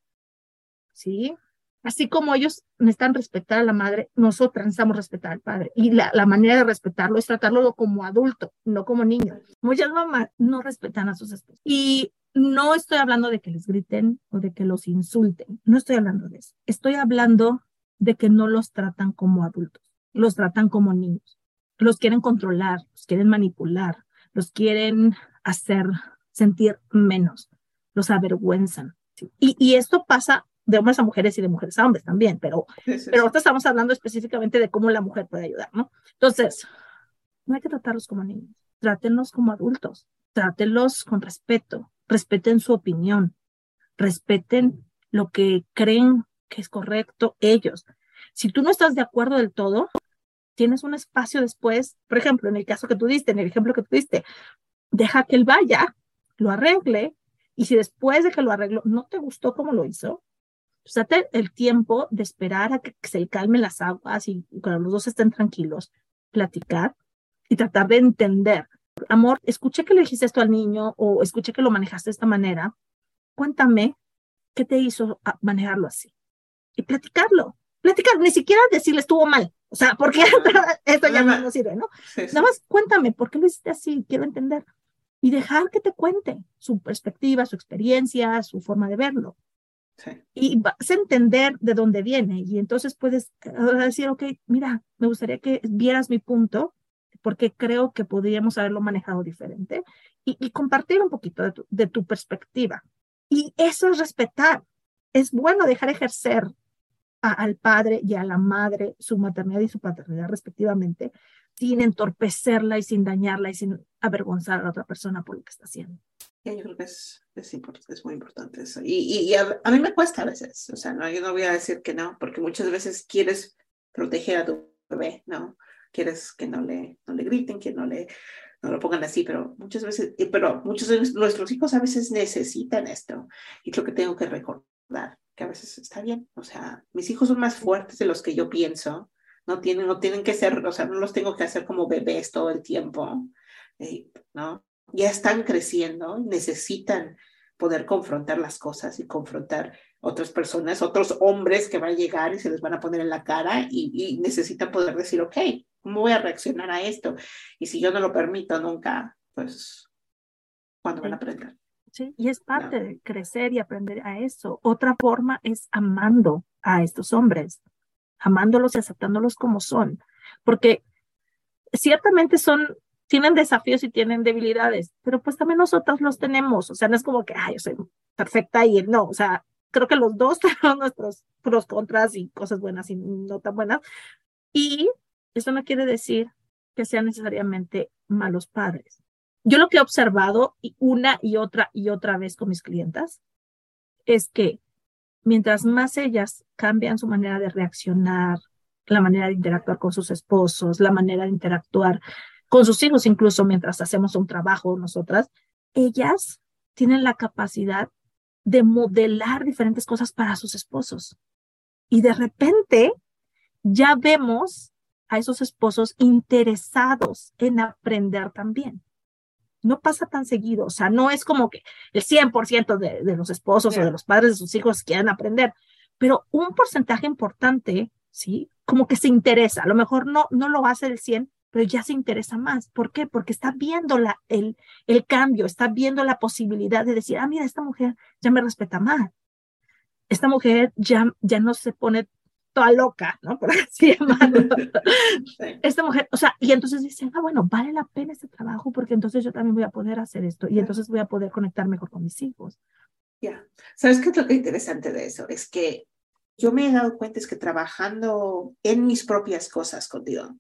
¿sí? Así como ellos necesitan respetar a la madre, nosotros necesitamos respetar al padre. Y la, manera de respetarlo es tratarlo como adulto, no como niño. Muchas mamás no respetan a sus esposos. Y no estoy hablando de que les griten o de que los insulten. No estoy hablando de eso. Estoy hablando de que no los tratan como adultos. Los tratan como niños. Los quieren controlar, los quieren manipular, los quieren hacer sentir menos, los avergüenzan. Y, y, esto pasa de hombres a mujeres y de mujeres a hombres también, pero, pero ahorita estamos hablando específicamente de cómo la mujer puede ayudar, ¿no? Entonces, no hay que tratarlos como niños, trátenlos como adultos, trátenlos con respeto, respeten su opinión, respeten lo que creen que es correcto ellos. Si tú no estás de acuerdo del todo, tienes un espacio después, por ejemplo, en el caso que tú diste, en el ejemplo que tú diste, deja que él vaya, lo arregle, y si después de que lo arregló no te gustó como lo hizo, pues date el tiempo de esperar a que se calmen las aguas y cuando los dos estén tranquilos, platicar y tratar de entender. Amor, escuché que le dijiste esto al niño o escuché que lo manejaste de esta manera. Cuéntame qué te hizo manejarlo así. Y platicarlo. Platicar, ni siquiera decirle estuvo mal. O sea, porque esto ya no sirve, ¿no? Nada más cuéntame, ¿por qué lo hiciste así? Quiero entender y dejar que te cuente su perspectiva, su experiencia, su forma de verlo. Y vas a entender de dónde viene y entonces puedes eh, decir, ok, mira, me gustaría que vieras mi punto porque creo que podríamos haberlo manejado diferente y, compartir un poquito de tu, de tu perspectiva. Y eso es respetar. Es bueno dejar ejercer al padre y a la madre su maternidad y su paternidad respectivamente, sin entorpecerla y sin dañarla y sin avergonzar a la otra persona por lo que está haciendo. yo creo que es, es, es muy importante eso. Y, y, a, mí me cuesta a veces, o sea, no, yo no voy a decir que no, porque muchas veces quieres proteger a tu bebé, ¿no? Quieres que no le, no le griten, que no le no lo pongan así, pero muchas veces, pero muchos de nuestros hijos a veces necesitan esto. Y creo que tengo que recordar que a veces está bien. O sea, mis hijos son más fuertes de los que yo pienso no tienen, no tienen que ser, o sea, no los tengo que hacer como bebés todo el tiempo, eh, ¿no? Ya están creciendo, necesitan poder confrontar las cosas y confrontar otras personas, otros hombres que van a llegar y se les van a poner en la cara y, necesitan poder decir, ok, ¿cómo voy a reaccionar a esto? Y si yo no lo permito nunca, pues, ¿cuándo van a aprender? Sí, y es parte de crecer y aprender a eso. Otra forma es amando a estos hombres amándolos y aceptándolos como son, porque ciertamente son, tienen desafíos y tienen debilidades, pero pues también nosotros los tenemos, o sea, no es como que, ay, yo soy perfecta y no, o sea, creo que los dos tenemos nuestros pros, contras y cosas buenas y no tan buenas, y eso no quiere decir que sean necesariamente malos padres. Yo lo que he observado una y otra y otra vez con mis clientas es que mientras más ellas cambian su manera de reaccionar, la manera de interactuar con sus esposos, la manera de interactuar con sus hijos, incluso mientras hacemos un trabajo nosotras, ellas tienen la capacidad de modelar diferentes cosas para sus esposos. Y de repente ya vemos a esos esposos interesados en aprender también. No pasa tan seguido, o sea, no es como que el 100% de, de los esposos o de los padres de sus hijos quieran aprender, pero un porcentaje importante, ¿sí? Como que se interesa, a lo mejor no, no lo hace el 100, pero ya se interesa más. ¿Por qué? Porque está viendo la, el, el cambio, está viendo la posibilidad de decir, ah, mira, esta mujer ya me respeta más. Esta mujer ya, ya no se pone toda loca, ¿no? Por así llamarlo. Esta mujer, o sea, y entonces dice, ah, bueno, vale la pena este trabajo porque entonces yo también voy a poder hacer esto y entonces voy a poder conectar mejor con mis hijos. Ya, ¿sabes qué es lo que interesante de eso? Es que yo me he dado cuenta es que trabajando en mis propias cosas contigo,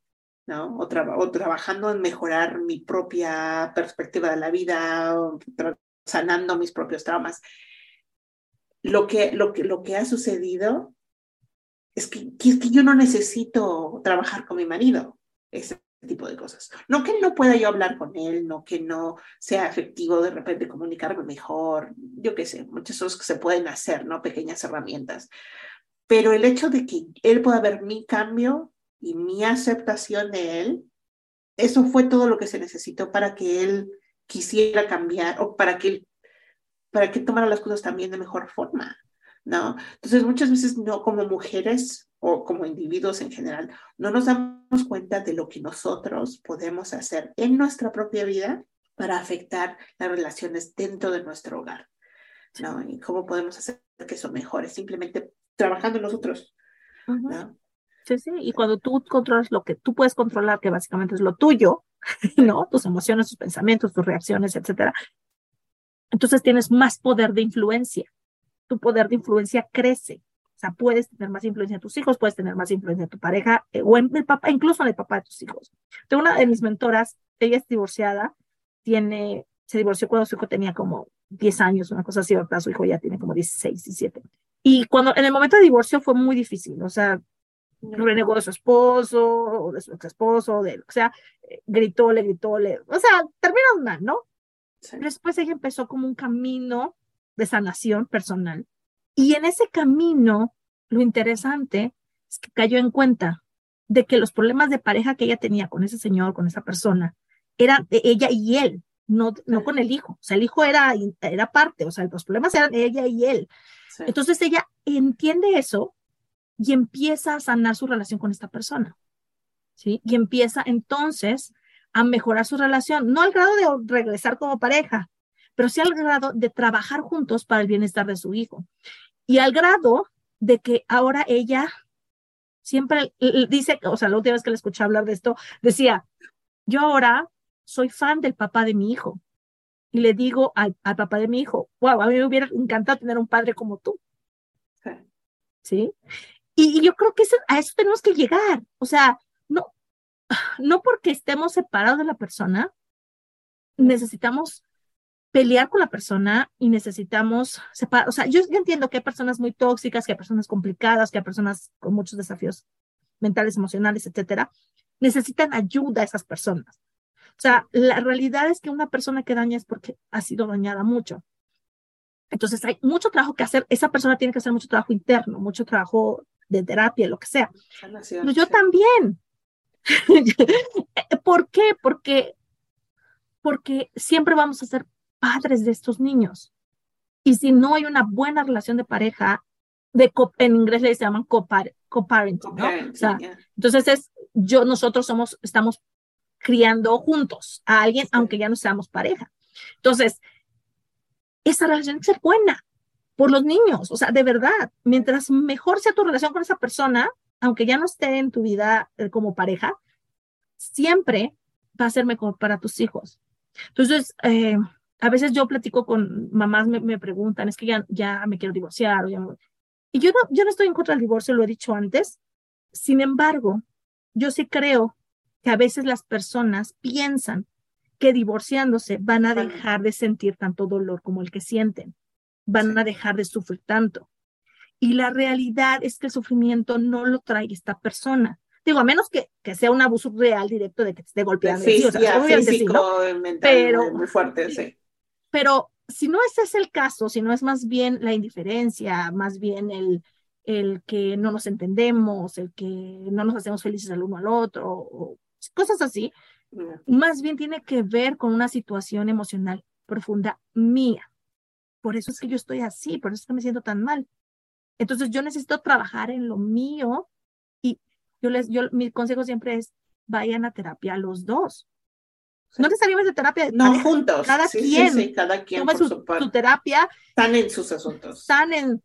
¿no? O, o trabajando en mejorar mi propia perspectiva de la vida, o sanando mis propios traumas, lo que, lo que, lo que ha sucedido es que, es que yo no necesito trabajar con mi marido, ese tipo de cosas. No que no pueda yo hablar con él, no que no sea efectivo de repente comunicarme mejor, yo qué sé, muchas cosas que se pueden hacer, ¿no? Pequeñas herramientas. Pero el hecho de que él pueda ver mi cambio y mi aceptación de él, eso fue todo lo que se necesitó para que él quisiera cambiar o para que él, para que tomara las cosas también de mejor forma. ¿No? Entonces, muchas veces no como mujeres o como individuos en general, no nos damos cuenta de lo que nosotros podemos hacer en nuestra propia vida para afectar las relaciones dentro de nuestro hogar, ¿no? Y cómo podemos hacer que eso mejore, simplemente trabajando nosotros, ¿no? Sí, sí, y cuando tú controlas lo que tú puedes controlar, que básicamente es lo tuyo, ¿no? Tus emociones, tus pensamientos, tus reacciones, etcétera. Entonces tienes más poder de influencia tu poder de influencia crece. O sea, puedes tener más influencia en tus hijos, puedes tener más influencia en tu pareja eh, o en el papá, incluso en el papá de tus hijos. Tengo una de mis mentoras, ella es divorciada, tiene, se divorció cuando su hijo tenía como 10 años, una cosa así, ahorita su hijo ya tiene como 16, 17. Y cuando, en el momento de divorcio fue muy difícil, o sea, renegó de su esposo, o de su ex esposo, de lo que sea, eh, gritó, le gritó, le, o sea, terminó mal, ¿no? Después ella empezó como un camino de sanación personal. Y en ese camino, lo interesante es que cayó en cuenta de que los problemas de pareja que ella tenía con ese señor, con esa persona, eran de ella y él, no, no con el hijo. O sea, el hijo era, era parte, o sea, los problemas eran ella y él. Entonces ella entiende eso y empieza a sanar su relación con esta persona. ¿Sí? Y empieza entonces a mejorar su relación, no al grado de regresar como pareja, pero sí al grado de trabajar juntos para el bienestar de su hijo. Y al grado de que ahora ella siempre dice, o sea, la última vez que le escuché hablar de esto, decía, yo ahora soy fan del papá de mi hijo. Y le digo al, papá de mi hijo, wow, a mí me hubiera encantado tener un padre como tú. ¿Sí? Y, yo creo que a eso tenemos que llegar. O sea, no, no porque estemos separados de la persona, necesitamos pelear con la persona y necesitamos separar, o sea, yo, entiendo que hay personas muy tóxicas, que hay personas complicadas, que hay personas con muchos desafíos mentales, emocionales, etcétera, necesitan ayuda a esas personas. O sea, la realidad es que una persona que daña es porque ha sido dañada mucho. Entonces hay mucho trabajo que hacer, esa persona tiene que hacer mucho trabajo interno, mucho trabajo de terapia, lo que sea. Pero yo también. ¿Por qué? Porque porque siempre vamos a ser padres de estos niños. Y si no hay una buena relación de pareja, de en inglés le llaman co-parenting, ¿no? O sea, entonces es, yo, nosotros somos, estamos criando juntos a alguien, aunque ya no seamos pareja. Entonces, esa relación ser buena por los niños, o sea, de verdad, mientras mejor sea tu relación con esa persona, aunque ya no esté en tu vida eh, como pareja, siempre va a ser mejor para tus hijos. Entonces, eh, a veces yo platico con mamás, me, preguntan, es que ya, ya me quiero divorciar. O ya Y yo no, yo no estoy en contra del divorcio, lo he dicho antes. Sin embargo, yo sí creo que a veces las personas piensan que divorciándose van a dejar de sentir tanto dolor como el que sienten, van a dejar de sufrir tanto. Y la realidad es que el sufrimiento no lo trae esta persona. Digo, a menos que, que sea un abuso real directo de que te esté golpeando. Sí, o sea, físico, mental, pero, muy fuerte, sí. Pero si no ese es el caso, si no es más bien la indiferencia, más bien el, el que no nos entendemos, el que no nos hacemos felices al uno al otro, o cosas así, Más bien tiene que ver con una situación emocional profunda mía. Por eso es que yo estoy así, por eso es que me siento tan mal. Entonces yo necesito trabajar en lo mío y yo les, yo, mi consejo siempre es, vayan a terapia los dos. No necesariamente de terapia. No, juntos. Cada quien. Sí, cada quien toma su, su, terapia. Están en sus asuntos. Están en.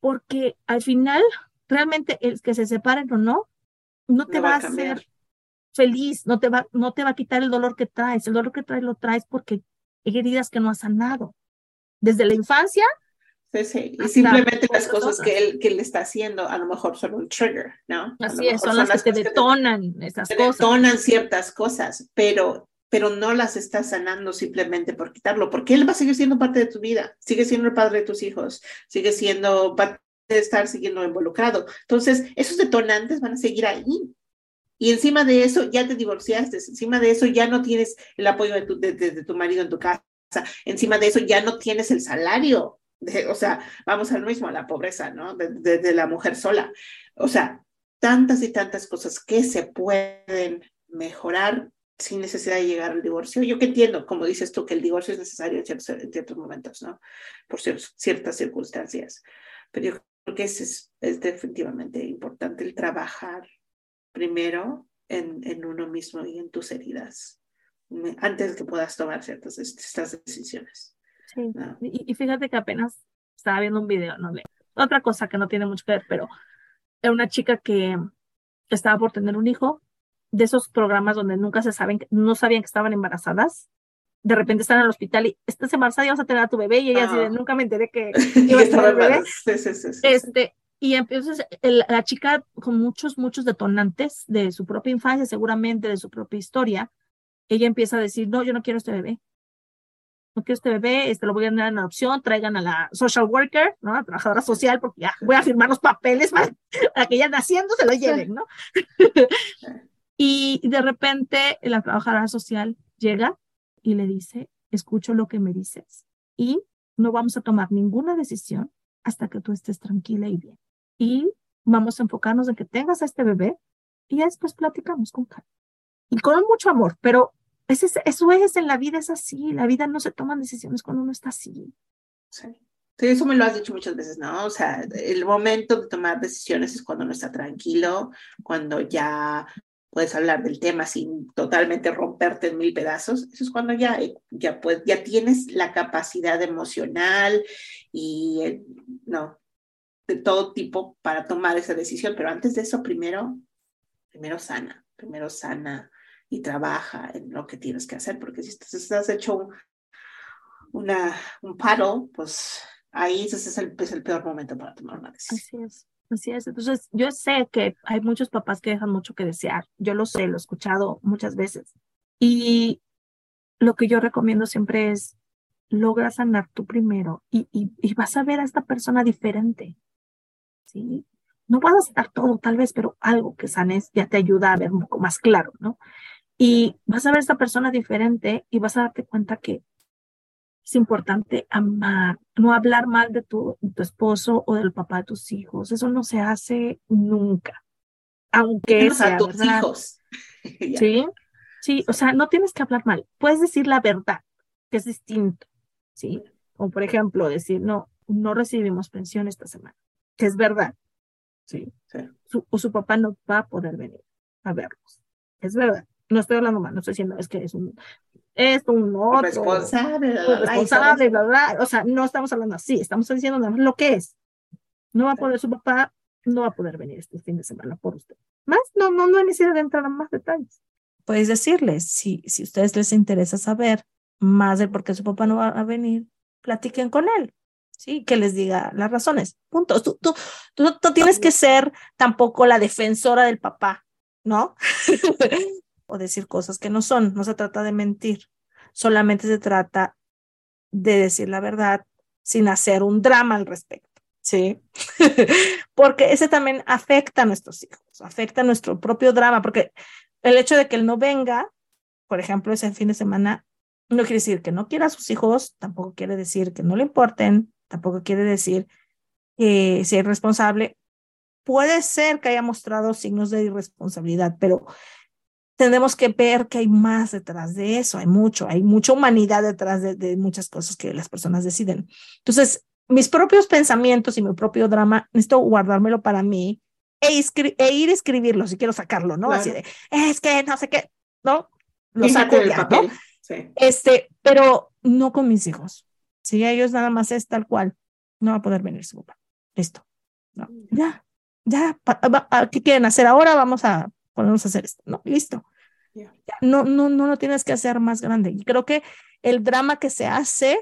Porque al final, realmente, el que se separen o no, no te va, a hacer feliz, no te, va, no te va a quitar el dolor que traes. El dolor que traes lo traes porque hay heridas que no has sanado. Desde la infancia Sí, sí. Y simplemente las cosas que él, que él está haciendo a lo mejor son un trigger, ¿no? Así es, son, las, que te detonan esas cosas. Detonan ciertas cosas, pero, pero no las está sanando simplemente por quitarlo, porque él va a seguir siendo parte de tu vida, sigue siendo el padre de tus hijos, sigue siendo parte de estar siguiendo involucrado. Entonces, esos detonantes van a seguir ahí. Y encima de eso ya te divorciaste, encima de eso ya no tienes el apoyo de tu, de tu marido en tu casa, encima de eso ya no tienes el salario o sea, vamos al mismo, a la pobreza, ¿no? De, la mujer sola. O sea, tantas y tantas cosas que se pueden mejorar sin necesidad de llegar al divorcio. Yo que entiendo, como dices tú, que el divorcio es necesario en ciertos, momentos, ¿no? Por ciertas circunstancias. Pero yo creo que es, es definitivamente importante el trabajar primero en, en uno mismo y en tus heridas, antes de que puedas tomar ciertas estas decisiones. Sí, y, fíjate que apenas estaba viendo un video, no otra cosa que no tiene mucho que ver, pero era una chica que estaba por tener un hijo, de esos programas donde nunca se saben, no sabían que estaban embarazadas, de repente están en el hospital y estás embarazada y vas a tener a tu bebé y ella así ah. nunca me enteré que iba a tener bebé. este, y entonces la chica con muchos, muchos detonantes de su propia infancia, seguramente de su propia historia, ella empieza a decir, no, yo no quiero este bebé, no quiero este bebé, este lo voy a dar en adopción, traigan a la social worker, ¿no? La trabajadora social, porque ya voy a firmar los papeles para, que ya naciendo se lo lleven, ¿no? y de repente la trabajadora social llega y le dice, escucho lo que me dices y no vamos a tomar ninguna decisión hasta que tú estés tranquila y bien. Y vamos a enfocarnos en que tengas a este bebé y ya después platicamos con calma. Y con mucho amor, pero eso es en la vida, es así. La vida no se toman decisiones cuando uno está así. Sí. eso me lo has dicho muchas veces, ¿no? O sea, el momento de tomar decisiones es cuando uno está tranquilo, cuando ya puedes hablar del tema sin totalmente romperte en mil pedazos. Eso es cuando ya, ya, pues, ya tienes la capacidad emocional y, eh, no, de todo tipo para tomar esa decisión. Pero antes de eso, primero, primero sana, primero sana y trabaja en lo que tienes que hacer, porque si estás hecho un, una, un paro, pues ahí ese es el, el peor momento para tomar una decisión. Así es. Así es. Entonces, yo sé que hay muchos papás que dejan mucho que desear. Yo lo sé, lo he escuchado muchas veces. Y lo que yo recomiendo siempre es, logra sanar tú primero y, y, y vas a ver a esta persona diferente. ¿Sí? No vas a estar todo, tal vez, pero algo que sanes ya te ayuda a ver un poco más claro, ¿no? Y vas a ver a esta persona diferente y vas a darte cuenta que es importante amar, no hablar mal de tu, tu esposo o del papá de tus hijos. Eso no se hace nunca. Aunque sea, a tus hijos. sí, sí, o sea, no tienes que hablar mal. Puedes decir la verdad, que es distinto, ¿sí? O por ejemplo, decir, no, no recibimos pensión esta semana, que es verdad, ¿sí? o su papá no va a poder venir a verlos, es verdad no estoy hablando mal, no estoy diciendo es que es un esto, un otro, responsable, responsable, bla, bla, o sea, no estamos hablando así, estamos diciendo nada más lo que es. No va a poder su papá, no va a poder venir este fin de semana por usted. Más, no, no, no hay necesidad de entrar en más detalles. Puedes decirles, si, si a ustedes les interesa saber más de por qué su papá no va a venir, platiquen con él, ¿sí? Que les diga las razones. Punto. Tú, tú, tú, tú tienes que ser tampoco la defensora del papá, ¿no? o decir cosas que no son. No se trata de mentir, solamente se trata de decir la verdad sin hacer un drama al respecto. ¿Sí? porque ese también afecta a nuestros hijos, afecta a nuestro propio drama, porque el hecho de que él no venga, por ejemplo, ese fin de semana, no quiere decir que no quiera a sus hijos, tampoco quiere decir que no le importen, tampoco quiere decir que sea irresponsable. Puede ser que haya mostrado signos de irresponsabilidad, pero tenemos que ver que hay más detrás de eso, hay mucho, hay mucha humanidad detrás de, de muchas cosas que las personas deciden. Entonces, mis propios pensamientos y mi propio drama, necesito guardármelo para mí e, e ir a escribirlo si quiero sacarlo, ¿no? Así de, es que no sé qué, ¿no? Lo saco ya, ¿no? Sí. Este, pero no con mis hijos. Si ellos nada más es tal cual, no va a poder venir su papá. Listo. No, ya, ya, ¿qué quieren hacer ahora? Vamos a ponernos a hacer esto. No, listo. No, no, no lo tienes que hacer más grande. Y creo que el drama que se hace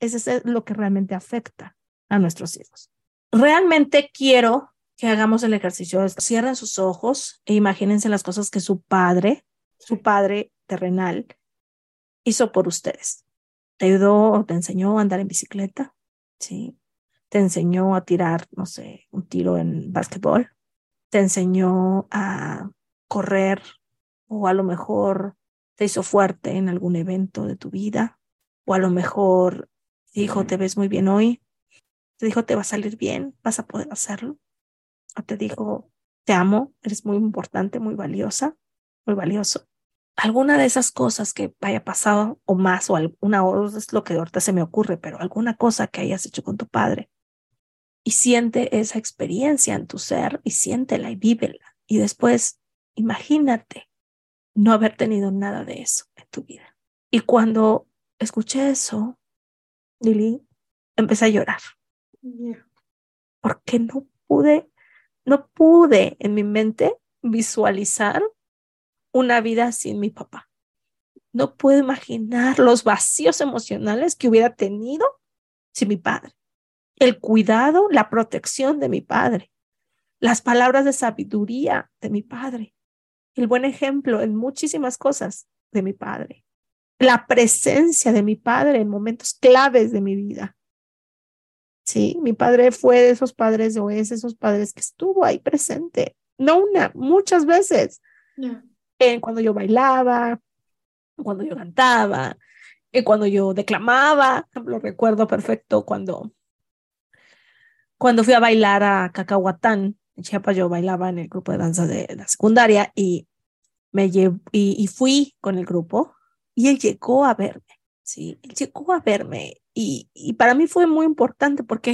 ese es lo que realmente afecta a nuestros hijos. Realmente quiero que hagamos el ejercicio. Cierren sus ojos e imagínense las cosas que su padre, su padre terrenal, hizo por ustedes. Te ayudó o te enseñó a andar en bicicleta, ¿sí? Te enseñó a tirar, no sé, un tiro en básquetbol. Te enseñó a correr o a lo mejor te hizo fuerte en algún evento de tu vida o a lo mejor dijo, te ves muy bien hoy, te dijo, te va a salir bien, vas a poder hacerlo, o te dijo, te amo, eres muy importante, muy valiosa, muy valioso. Alguna de esas cosas que haya pasado o más, o alguna, es lo que ahorita se me ocurre, pero alguna cosa que hayas hecho con tu padre y siente esa experiencia en tu ser y siéntela y vívela. Y después, imagínate no haber tenido nada de eso en tu vida. Y cuando escuché eso, Lili, empecé a llorar. Porque no pude, no pude en mi mente visualizar una vida sin mi papá. No puedo imaginar los vacíos emocionales que hubiera tenido sin mi padre. El cuidado, la protección de mi padre, las palabras de sabiduría de mi padre, el buen ejemplo en muchísimas cosas de mi padre la presencia de mi padre en momentos claves de mi vida. Sí, mi padre fue de esos padres o es esos padres que estuvo ahí presente, no una, muchas veces. En cuando yo bailaba, cuando yo cantaba, y cuando yo declamaba, lo recuerdo perfecto cuando cuando fui a bailar a Cacahuatán, en Chiapas yo bailaba en el grupo de danza de la secundaria y me y, y fui con el grupo y él llegó a verme, sí, él llegó a verme y, y para mí fue muy importante porque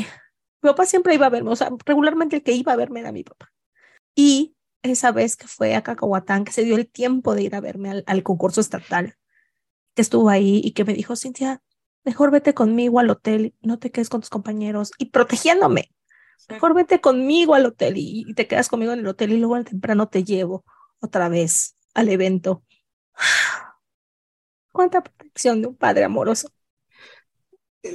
mi papá siempre iba a verme, o sea, regularmente el que iba a verme era mi papá. Y esa vez que fue a Cacahuatán, que se dio el tiempo de ir a verme al, al concurso estatal, que estuvo ahí y que me dijo, Cintia, mejor vete conmigo al hotel, no te quedes con tus compañeros y protegiéndome. Mejor vete conmigo al hotel y, te quedas conmigo en el hotel y luego al temprano te llevo otra vez al evento cuánta protección de un padre amoroso.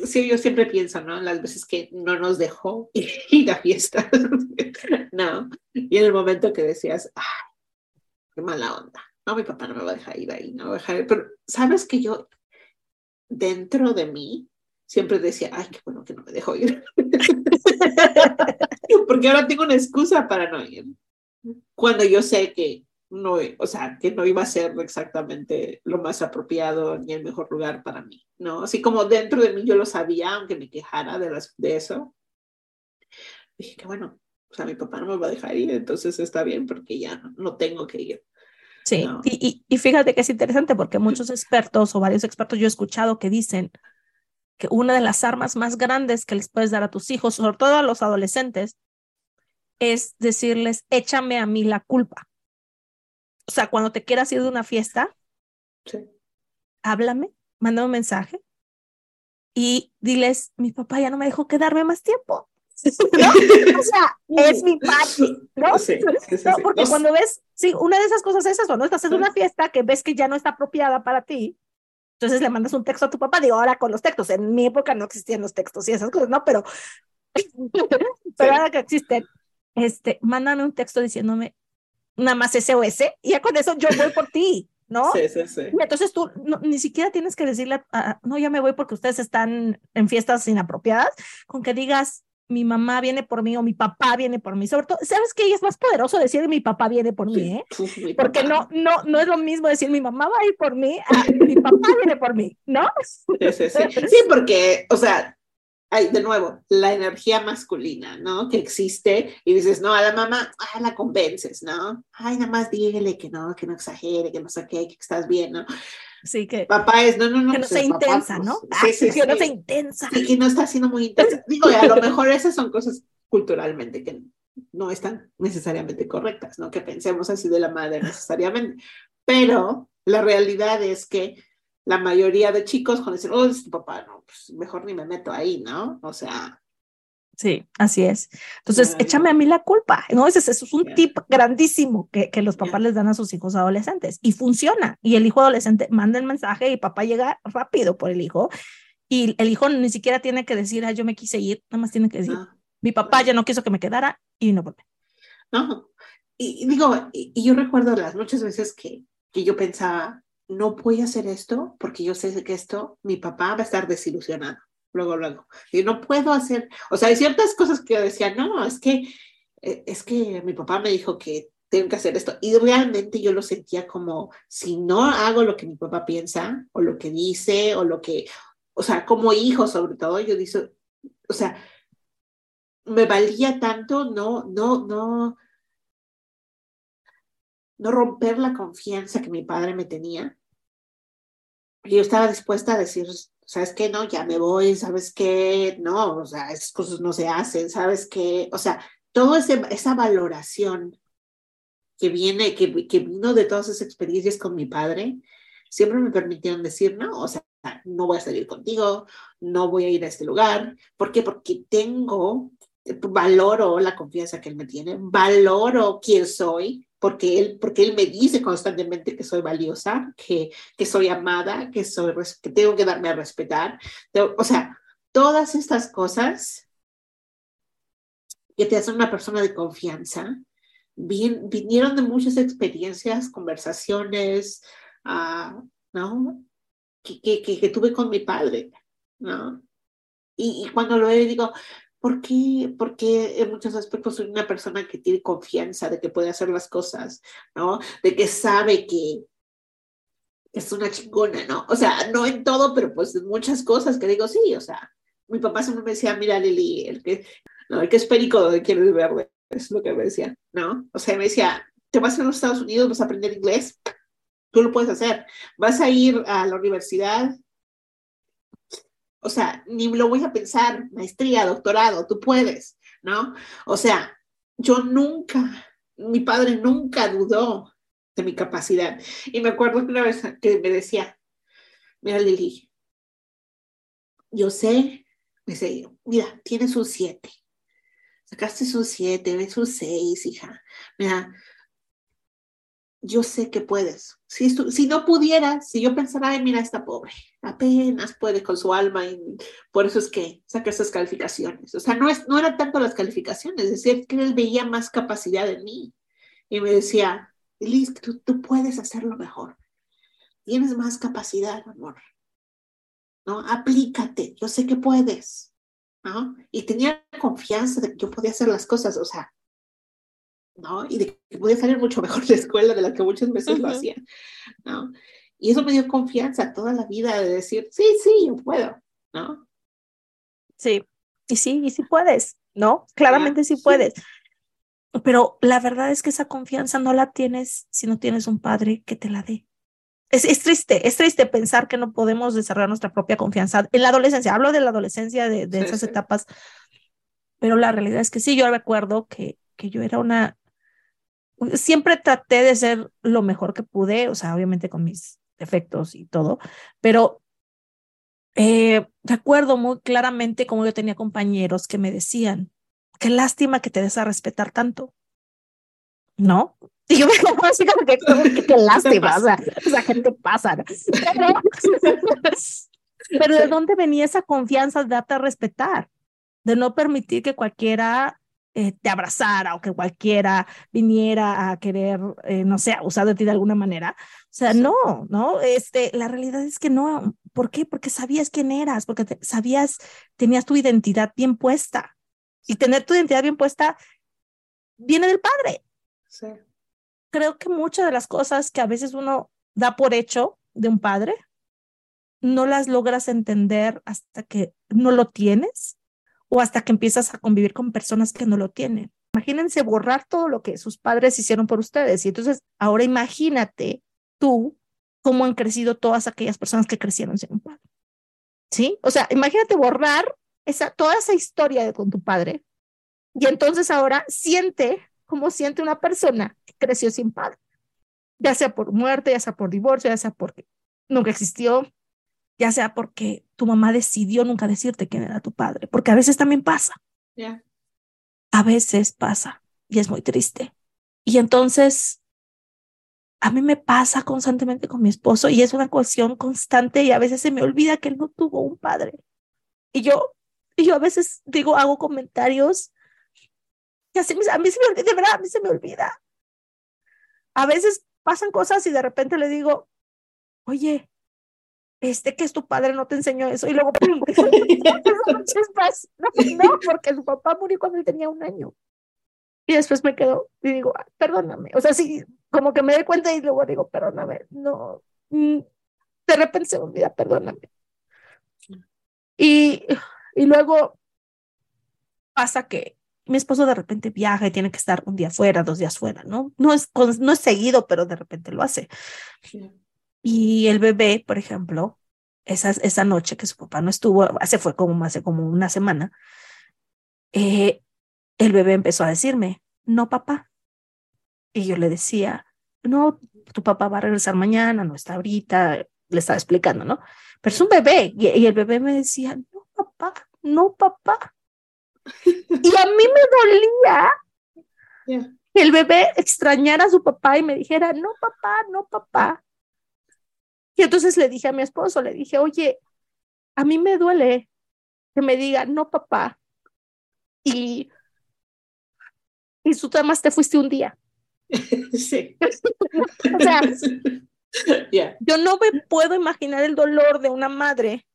Sí, yo siempre pienso, ¿no? Las veces que no nos dejó ir a fiestas, ¿no? Y en el momento que decías, ay, qué mala onda, no, mi papá no me va a dejar ir ahí, no me va a dejar ir. Pero, ¿sabes que yo, dentro de mí, siempre decía, ay, qué bueno que no me dejó ir? Porque ahora tengo una excusa para no ir. Cuando yo sé que no, o sea, que no iba a ser exactamente lo más apropiado ni el mejor lugar para mí, ¿no? Así como dentro de mí yo lo sabía, aunque me quejara de, las, de eso, dije que bueno, o sea, mi papá no me va a dejar ir, entonces está bien porque ya no, tengo que ir. Sí, y, y, fíjate que es interesante porque muchos expertos o varios expertos yo he escuchado que dicen que una de las armas más grandes que les puedes dar a tus hijos, sobre todo a los adolescentes, es decirles, échame a mí la culpa o sea, cuando te quieras ir de una fiesta, háblame, manda un mensaje y diles, mi papá ya no me dejó quedarme más tiempo. O sea, es mi padre, ¿no? Sí, porque cuando ves, sí, una de esas cosas es eso, ¿no? Estás en una fiesta que ves que ya no está apropiada para ti, entonces le mandas un texto a tu papá, digo, ahora con los textos, en mi época no existían los textos y esas cosas, ¿no? Pero, pero ahora que existen, este, mándame un texto diciéndome, nada más SOS, y ya con eso yo voy por ti, ¿no? Sí, sí, sí. Entonces tú ni siquiera tienes que decirle, no, ya me voy porque ustedes están en fiestas inapropiadas, con que digas, mi mamá viene por mí o mi papá viene por mí. Sobre todo, ¿sabes qué? Es más poderoso decir mi papá viene por mí, ¿eh? Porque no, no, no es lo mismo decir mi mamá va a ir por mí, mi papá viene por mí, ¿no? Sí, sí, sí. Sí, porque, o sea, hay de nuevo, la energía masculina, ¿no? Que existe y dices, no, a la mamá, ah, la convences, ¿no? Ay, nada más dígale que no, que no exagere, que no sé qué, que estás bien, ¿no? Sí, que. Papá es, no, no, no. Que no pues, sea intensa, pues, ¿no? Sí, sí, que no sea intensa. Y que no está siendo muy intensa. Digo, a lo mejor esas son cosas culturalmente que no están necesariamente correctas, ¿no? Que pensemos así de la madre necesariamente. Pero la realidad es que la mayoría de chicos cuando dicen, oh, es tu papá, no, pues mejor ni me meto ahí, ¿no? O sea, Sí, así es. Entonces, échame a mí la culpa, ¿no? Ese, ese es un tip grandísimo que, que los papás les dan a sus hijos adolescentes y funciona. Y el hijo adolescente manda el mensaje y papá llega rápido por el hijo y el hijo ni siquiera tiene que decir, ah, yo me quise ir, nada más tiene que decir, no. mi papá ya no quiso que me quedara y no volví. No, y, y digo, y, y yo recuerdo las muchas veces que, que yo pensaba, no voy a hacer esto porque yo sé que esto, mi papá va a estar desilusionado, luego, luego. Y no puedo hacer, o sea, hay ciertas cosas que yo decía, no, es que, eh, es que mi papá me dijo que tengo que hacer esto. Y realmente yo lo sentía como, si no hago lo que mi papá piensa, o lo que dice, o lo que, o sea, como hijo sobre todo, yo dice, o sea, me valía tanto no, no, no, no romper la confianza que mi padre me tenía. Y yo estaba dispuesta a decir, ¿sabes qué? No, ya me voy, ¿sabes qué? No, o sea, esas cosas no se hacen, ¿sabes qué? O sea, toda esa valoración que viene, que, que vino de todas esas experiencias con mi padre, siempre me permitieron decir, no, o sea, no voy a salir contigo, no voy a ir a este lugar. ¿Por qué? Porque tengo, valoro la confianza que él me tiene, valoro quién soy, porque él, porque él me dice constantemente que soy valiosa, que, que soy amada, que, soy, que tengo que darme a respetar. O sea, todas estas cosas que te hacen una persona de confianza, vin, vinieron de muchas experiencias, conversaciones, uh, ¿no? Que, que, que, que, tuve con mi padre, ¿no? Y, y cuando lo veo digo, ¿por qué? Porque en muchos aspectos soy una persona que tiene confianza de que puede hacer las cosas, ¿no? De que sabe que es una chingona, ¿no? O sea, no en todo, pero pues en muchas cosas que digo, sí, o sea, mi papá siempre me decía, mira Lili, el que, no, el que es perico donde quieres verde, es lo que me decía, ¿no? O sea, me decía, te vas a los Estados Unidos, vas a aprender inglés, tú lo puedes hacer, vas a ir a la universidad, o sea, ni lo voy a pensar, maestría, doctorado, tú puedes, ¿no? O sea, yo nunca, mi padre nunca dudó de mi capacidad. Y me acuerdo una vez que me decía, mira Lili, yo sé, me dice, mira, tienes un 7, sacaste un 7, ves un 6, hija, mira, yo sé que puedes. Si, si no pudieras, si yo pensara, ay, mira, esta pobre, apenas puede con su alma y por eso es que saca esas calificaciones. O sea, no, es, no eran tanto las calificaciones, es decir, que él veía más capacidad en mí. Y me decía, Liz, tú, tú puedes hacerlo mejor. Tienes más capacidad, amor. ¿No? Aplícate, yo sé que puedes. ¿No? Y tenía confianza de que yo podía hacer las cosas, o sea, ¿no? Y de que podía salir mucho mejor de la escuela de la que muchas veces uh -huh. lo hacía, ¿no? Y eso me dio confianza toda la vida de decir, sí, sí, yo puedo, ¿no? Sí, y sí, y sí puedes, ¿no? Claramente sí, sí puedes. Pero la verdad es que esa confianza no la tienes si no tienes un padre que te la dé. Es, es, triste, es triste pensar que no podemos desarrollar nuestra propia confianza en la adolescencia. Hablo de la adolescencia, de, de sí, esas sí. etapas, pero la realidad es que sí, yo recuerdo que, que yo era una, siempre traté de ser lo mejor que pude, o sea, obviamente con mis defectos y todo, pero eh, recuerdo muy claramente cómo yo tenía compañeros que me decían, qué lástima que te des a respetar tanto, ¿no? Y yo me quedo así como que, qué, qué lástima, o sea, o sea, ¿qué te pasa? Pero, pero ¿de dónde venía esa confianza de darte a respetar? De no permitir que cualquiera eh, te abrazara o que cualquiera viniera a querer, eh, no sé, usar de ti de alguna manera. O sea, sí. no, no, este, la realidad es que no. ¿Por qué? Porque sabías quién eras, porque te, sabías, tenías tu identidad bien puesta. Y tener tu identidad bien puesta viene del padre. Sí. Creo que muchas de las cosas que a veces uno da por hecho de un padre, no las logras entender hasta que no lo tienes o hasta que empiezas a convivir con personas que no lo tienen. Imagínense borrar todo lo que sus padres hicieron por ustedes. Y entonces, ahora imagínate tú cómo han crecido todas aquellas personas que crecieron sin un padre. ¿Sí? O sea, imagínate borrar esa, toda esa historia con tu padre. Y entonces ahora siente cómo siente una persona que creció sin padre. Ya sea por muerte, ya sea por divorcio, ya sea porque nunca existió, ya sea porque tu mamá decidió nunca decirte quién era tu padre, porque a veces también pasa. A veces pasa y es muy triste. Y entonces, a mí me pasa constantemente con mi esposo y es una cuestión constante y a veces se me olvida que él no tuvo un padre. Y yo, y yo a veces digo, hago comentarios y así a mí se me olvida, de verdad, a mí se me olvida. A veces pasan cosas y de repente le digo, oye, este que es tu padre no te enseñó eso y luego no, porque su papá murió cuando él tenía un año. Y después me quedo y digo perdóname o sea sí como que me doy cuenta y luego digo perdóname no mm, de repente se me olvida perdóname y y luego pasa que mi esposo de repente viaja y tiene que estar un día fuera, dos días fuera, ¿no? No es, no es seguido, pero de repente lo hace. Y el bebé, por ejemplo, esa, esa noche que su papá no estuvo, se fue como hace como una semana, eh, el bebé empezó a decirme, no papá. Y yo le decía, no, tu papá va a regresar mañana, no está ahorita, le estaba explicando, ¿no? Pero es un bebé. Y, el bebé me decía, no papá, no papá. y a mí me dolía que el bebé extrañara a su papá y me dijera, no papá, no papá. Y entonces le dije a mi esposo, le dije, oye, a mí me duele que me diga, no, papá. Y, y tú además te fuiste un día. Sí. o sea, yo no me puedo imaginar el dolor de una madre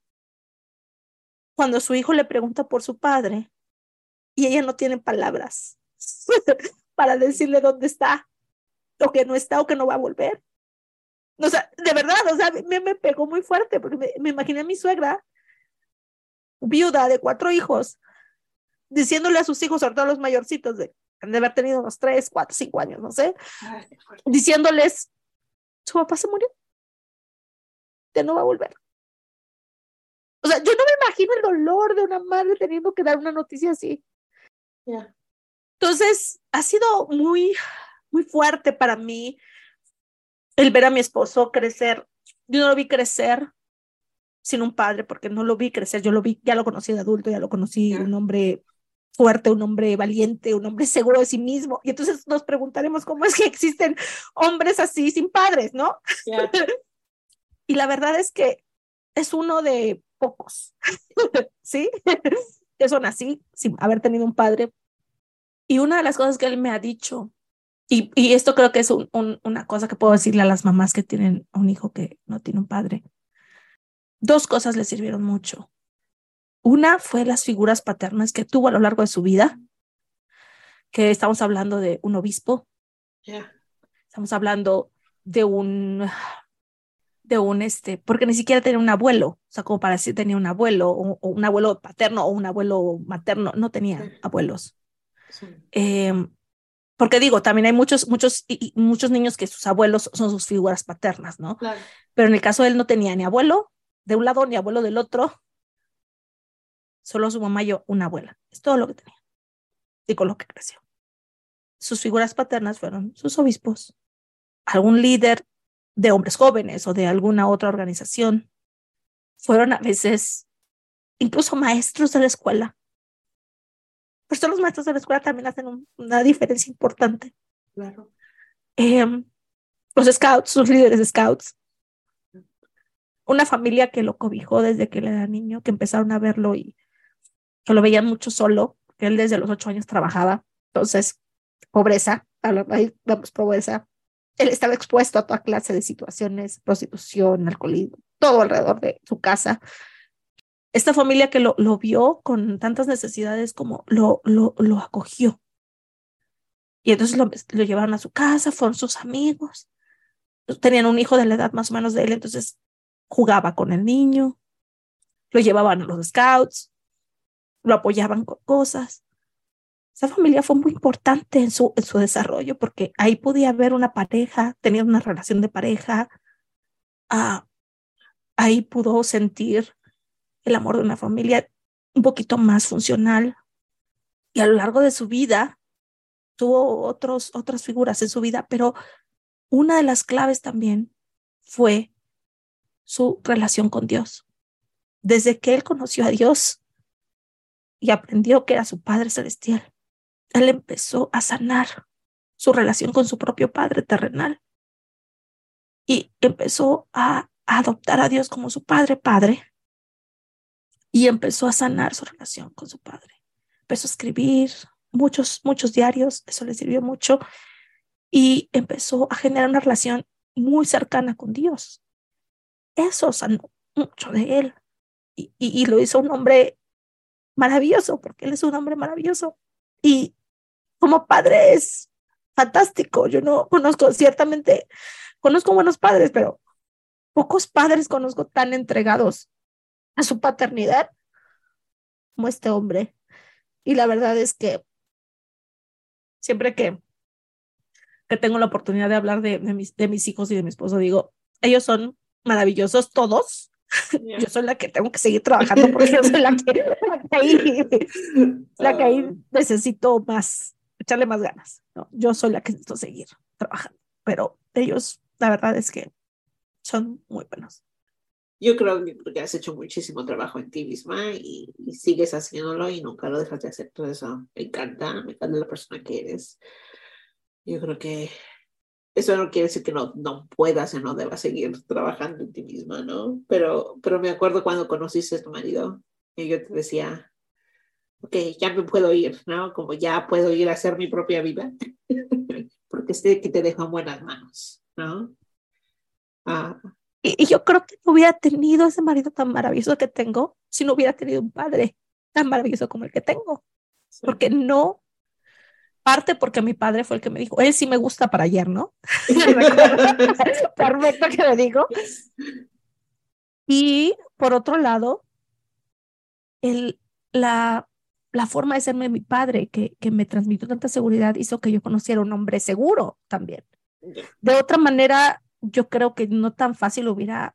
cuando su hijo le pregunta por su padre y ella no tiene palabras para decirle dónde está, o que no está, o que no va a volver. O sea, de verdad, o sea, me, me pegó muy fuerte porque me, imaginé a mi suegra, viuda de cuatro hijos, diciéndole a sus hijos, sobre todo a los mayorcitos, de, de haber tenido unos tres, cuatro, cinco años, no sé, diciéndoles, su papá se murió, ya no va a volver. O sea, yo no me imagino el dolor de una madre teniendo que dar una noticia así. Entonces, ha sido muy, muy fuerte para mí el ver a mi esposo crecer, yo no lo vi crecer sin un padre, porque no lo vi crecer, yo lo vi, ya lo conocí de adulto, ya lo conocí, un hombre fuerte, un hombre valiente, un hombre seguro de sí mismo. Y entonces nos preguntaremos cómo es que existen hombres así sin padres, ¿no? y la verdad es que es uno de pocos, ¿sí? que son así, sin haber tenido un padre. Y una de las cosas que él me ha dicho y, y esto creo que es un, una cosa que puedo decirle a las mamás que tienen un hijo que no tiene un padre. Dos cosas le sirvieron mucho. Una fue las figuras paternas que tuvo a lo largo de su vida, que estamos hablando de un obispo. Estamos hablando de un de un este, porque ni siquiera tenía un abuelo, o sea, como para decir tenía un abuelo, o, un abuelo paterno o un abuelo materno, no tenía abuelos. Sí. Em, porque digo, también hay muchos, muchos, y, muchos niños que sus abuelos son sus figuras paternas, ¿no? Claro. Pero en el caso de él no tenía ni abuelo de un lado ni abuelo del otro, solo su mamá y yo, una abuela. Es todo lo que tenía y con lo que creció. Sus figuras paternas fueron sus obispos, algún líder de hombres jóvenes o de alguna otra organización. Fueron a veces incluso maestros de la escuela pues todos los maestros de la escuela también hacen una diferencia importante. Claro. Em, los scouts, sus líderes de scouts. Una familia que lo cobijó desde que él era niño, que empezaron a verlo y que lo veían mucho solo, que él desde los ocho años trabajaba. Entonces, pobreza, ahí vamos, pobreza. Él estaba expuesto a toda clase de situaciones, prostitución, alcoholismo, todo alrededor de su casa esta familia que lo, lo vio con tantas necesidades como lo, lo, lo acogió. Y entonces lo, lo, llevaron a su casa, fueron sus amigos. Tenían un hijo de la edad más o menos de él, entonces jugaba con el niño, lo llevaban a los scouts, lo apoyaban con cosas. Esa familia fue muy importante en su, en su desarrollo porque ahí podía haber una pareja, tenía una relación de pareja, ah, ahí pudo sentir el amor de una familia un poquito más funcional. Y a lo largo de su vida tuvo otros, otras figuras en su vida, pero una de las claves también fue su relación con Dios. Desde que él conoció a Dios y aprendió que era su Padre Celestial, él empezó a sanar su relación con su propio Padre terrenal y empezó a, adoptar a Dios como su Padre Padre y empezó a sanar su relación con su Padre. Empezó a escribir muchos, muchos diarios, eso le sirvió mucho y empezó a generar una relación muy cercana con Dios. Eso sanó mucho de él y, y, y lo hizo un hombre maravilloso, porque él es un hombre maravilloso. Y como padre es fantástico. Yo no conozco, ciertamente, conozco buenos padres, pero pocos padres conozco tan entregados a su paternidad como este hombre. Y la verdad es que siempre que, que tengo la oportunidad de hablar de, de, mis, de mis hijos y de mi esposo, digo, ellos son maravillosos todos, yo soy la que tengo que seguir trabajando porque yo soy la que, la que, ahí, la que ahí necesito más, echarle más ganas. ¿no? Yo soy la que necesito seguir trabajando, pero ellos, la verdad es que son muy buenos. Yo creo que has hecho muchísimo trabajo en ti misma y, y, sigues haciéndolo y nunca lo dejas de hacer. Todo eso me encanta, me encanta la persona que eres. Yo creo que eso no quiere decir que no, no puedas o no debas seguir trabajando en ti misma, ¿no? Pero, pero me acuerdo cuando conociste a tu marido y yo te decía, ok, ya me puedo ir, ¿no? Como ya puedo ir a hacer mi propia vida, porque sé que te dejo en buenas manos, ¿no? Ah. Y, y, yo creo que no hubiera tenido ese marido tan maravilloso que tengo si no hubiera tenido un padre tan maravilloso como el que tengo, sí. porque no parte porque mi padre fue el que me dijo, él sí me gusta para ayer, ¿no? Perfecto que me digo. Y por otro lado, el, la, la forma de serme mi padre, que, que me transmitió tanta seguridad, hizo que yo conociera un hombre seguro también. De otra manera, yo creo que no tan fácil hubiera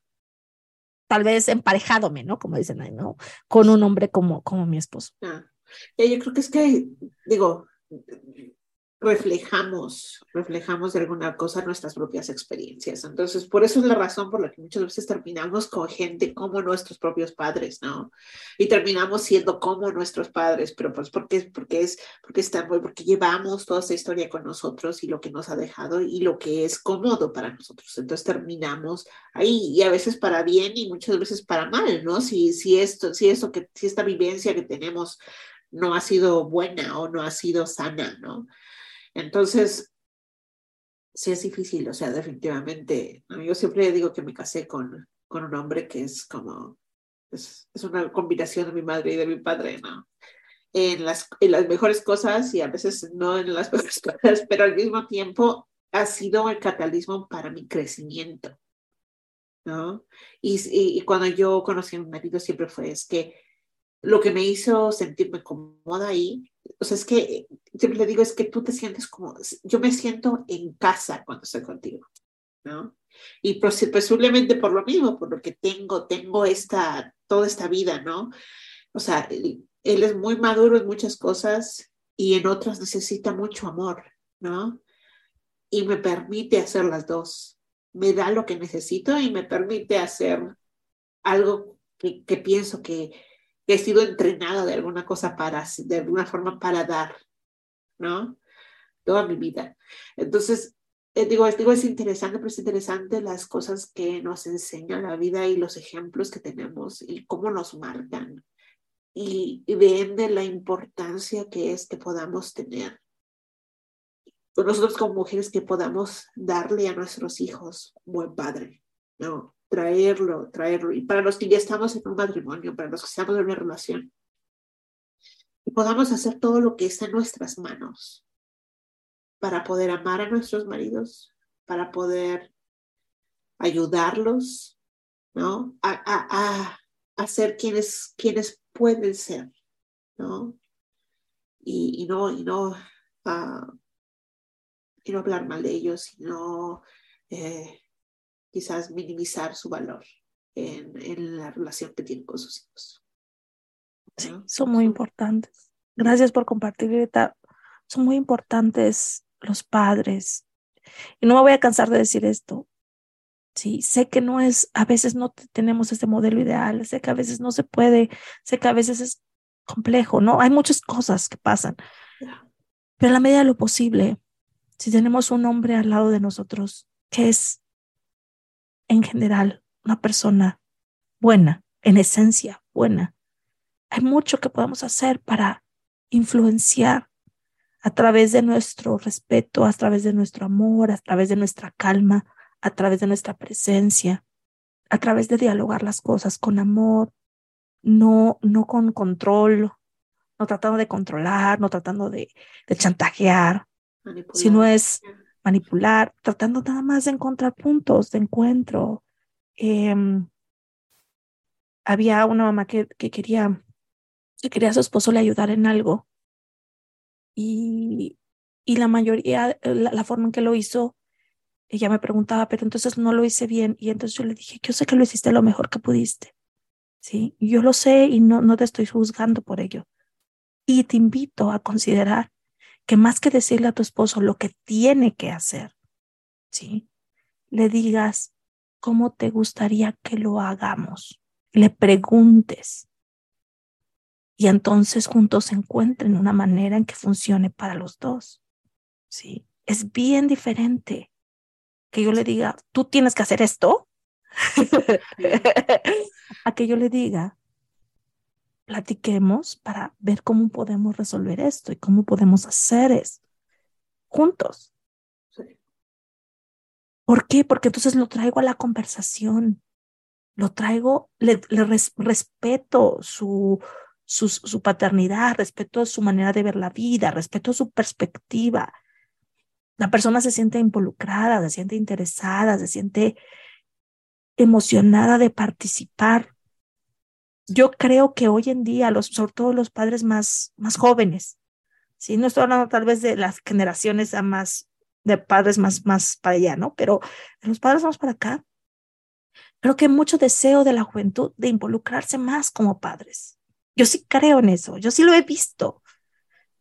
tal vez emparejadome, ¿no? Como dicen ahí, ¿no? Con un hombre como, como mi esposo. Ah, yo creo que es que, digo, reflejamos, reflejamos de alguna cosa nuestras propias experiencias. Entonces, por eso es la razón por la que muchas veces terminamos con gente como nuestros propios padres, ¿no? Y terminamos siendo como nuestros padres, pero pues porque, porque es, porque estamos, porque llevamos toda esa historia con nosotros y lo que nos ha dejado y lo que es cómodo para nosotros. Entonces terminamos ahí y a veces para bien y muchas veces para mal, ¿no? Si, si esto, si esto que, si esta vivencia que tenemos no ha sido buena o no ha sido sana, ¿no? Entonces, sí es difícil, o sea, definitivamente. Yo siempre digo que me casé con, con un hombre que es como, es, es una combinación de mi madre y de mi padre, ¿no? En las, en las mejores cosas y a veces no en las mejores cosas, pero al mismo tiempo ha sido el catalismo para mi crecimiento, ¿no? Y, y, y cuando yo conocí a mi marido siempre fue, es que lo que me hizo sentirme cómoda ahí o sea, es que siempre le digo, es que tú te sientes como, yo me siento en casa cuando estoy contigo, ¿no? Y posiblemente por lo mismo, por lo que tengo, tengo esta, toda esta vida, ¿no? O sea, él, es muy maduro en muchas cosas y en otras necesita mucho amor, ¿no? Y me permite hacer las dos. Me da lo que necesito y me permite hacer algo que pienso que, he sido entrenada de alguna cosa para, de alguna forma para dar, ¿no? Toda mi vida. Entonces, eh, digo, digo, es interesante, pero es interesante las cosas que nos enseña la vida y los ejemplos que tenemos y cómo nos marcan. Y, y ven de la importancia que es que podamos tener nosotros como mujeres que podamos darle a nuestros hijos buen padre, ¿no? Traerlo, traerlo. Y para los que ya estamos en un matrimonio, para los que estamos en una relación, y podamos hacer todo lo que está en nuestras manos para poder amar a nuestros maridos, para poder ayudarlos, ¿no? A, a, a, a ser quienes, quienes pueden ser, ¿no? Y, y no, y no, y no hablar mal de ellos, sino eh, quizás minimizar su valor en, en, la relación que tienen con sus hijos. Sí, son muy importantes. Gracias por compartir, Greta. Son muy importantes los padres. Y no me voy a cansar de decir esto. Sí, sé que no es, a veces no tenemos este modelo ideal, sé que a veces no se puede, sé que a veces es complejo, ¿no? Hay muchas cosas que pasan. Pero a la medida de lo posible, si tenemos un hombre al lado de nosotros que es en general una persona buena, en esencia buena, hay mucho que podemos hacer para influenciar a través de nuestro respeto, a través de nuestro amor, a través de nuestra calma, a través de nuestra presencia, a través de dialogar las cosas con amor, no, no con control, no tratando de controlar, no tratando de, de chantajear, sino es manipular, tratando nada más de encontrar puntos de encuentro. Eh, había una mamá que, que, quería que quería a su esposo le ayudar en algo y, y la mayoría, la, la forma en que lo hizo ella me preguntaba, pero entonces no lo hice bien. Y entonces yo le dije, yo sé que lo hiciste lo mejor que pudiste. Sí, yo lo sé y no, no te estoy juzgando por ello. Y te invito a considerar que más que decirle a tu esposo lo que tiene que hacer, sí, le digas cómo te gustaría que lo hagamos. Le preguntes. Y entonces juntos se encuentren una manera en que funcione para los dos. Sí, es bien diferente que yo le diga, tú tienes que hacer esto, a que yo le diga, platiquemos para ver cómo podemos resolver esto y cómo podemos hacer esto juntos. ¿Por qué? Porque entonces lo traigo a la conversación, lo traigo, le, le res, respeto su, su, su paternidad, respeto su manera de ver la vida, respeto su perspectiva, la persona se siente involucrada, se siente interesada, se siente emocionada de participar. Yo creo que hoy en día, los, sobre todo los padres más, más jóvenes, ¿sí? no estoy hablando tal vez de las generaciones a más, de padres más, más para allá, ¿no? Pero los padres más para acá, creo que hay mucho deseo de la juventud de involucrarse más como padres. Yo sí creo en eso, yo sí lo he visto.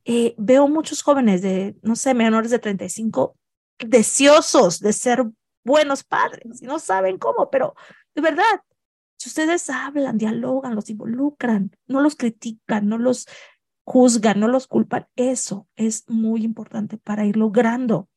Eh, veo muchos jóvenes de, no sé, menores de 35, deseosos de ser buenos padres no saben cómo, pero de verdad, si ustedes hablan, dialogan, los involucran, no los critican, no los juzgan, no los culpan, eso es muy importante para ir logrando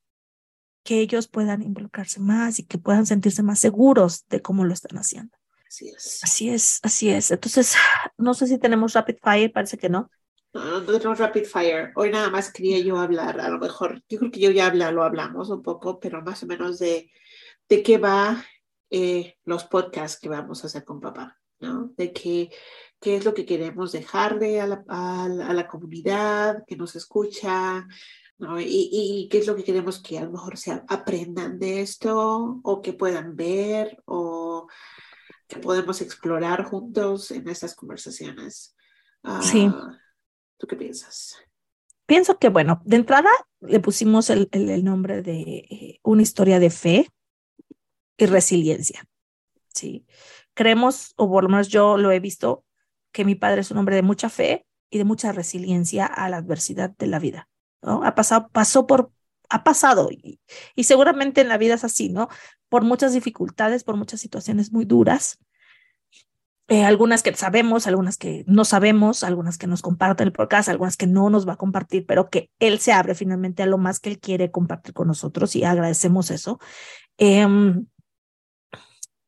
que ellos puedan involucrarse más y que puedan sentirse más seguros de cómo lo están haciendo. Así es. Así es, así es. Entonces, no sé si tenemos rapid fire, parece que no. No, no tenemos rapid fire. Hoy nada más quería yo hablar, a lo mejor, yo creo que yo ya habla, lo hablamos un poco, pero más o menos de, de qué va eh, los podcasts que vamos a hacer con papá, ¿no? De qué, qué es lo que queremos dejarle a la, a, a la comunidad que nos escucha, ¿no? Y, y, qué es lo que queremos que a lo mejor se aprendan de esto o que puedan ver o que podemos explorar juntos en estas conversaciones. Sí. Uh, ¿Tú qué piensas? Pienso que, bueno, de entrada le pusimos el, el, el nombre de eh, una historia de fe y resiliencia. Sí. Creemos, o por lo menos yo lo he visto, que mi padre es un hombre de mucha fe y de mucha resiliencia a la adversidad de la vida. ¿no? Ha pasado, pasó por, ha pasado y, seguramente en la vida es así, ¿no? Por muchas dificultades, por muchas situaciones muy duras, eh, algunas que sabemos, algunas que no sabemos, algunas que nos comparten el podcast, algunas que no nos va a compartir, pero que él se abre finalmente a lo más que él quiere compartir con nosotros y agradecemos eso. Eh,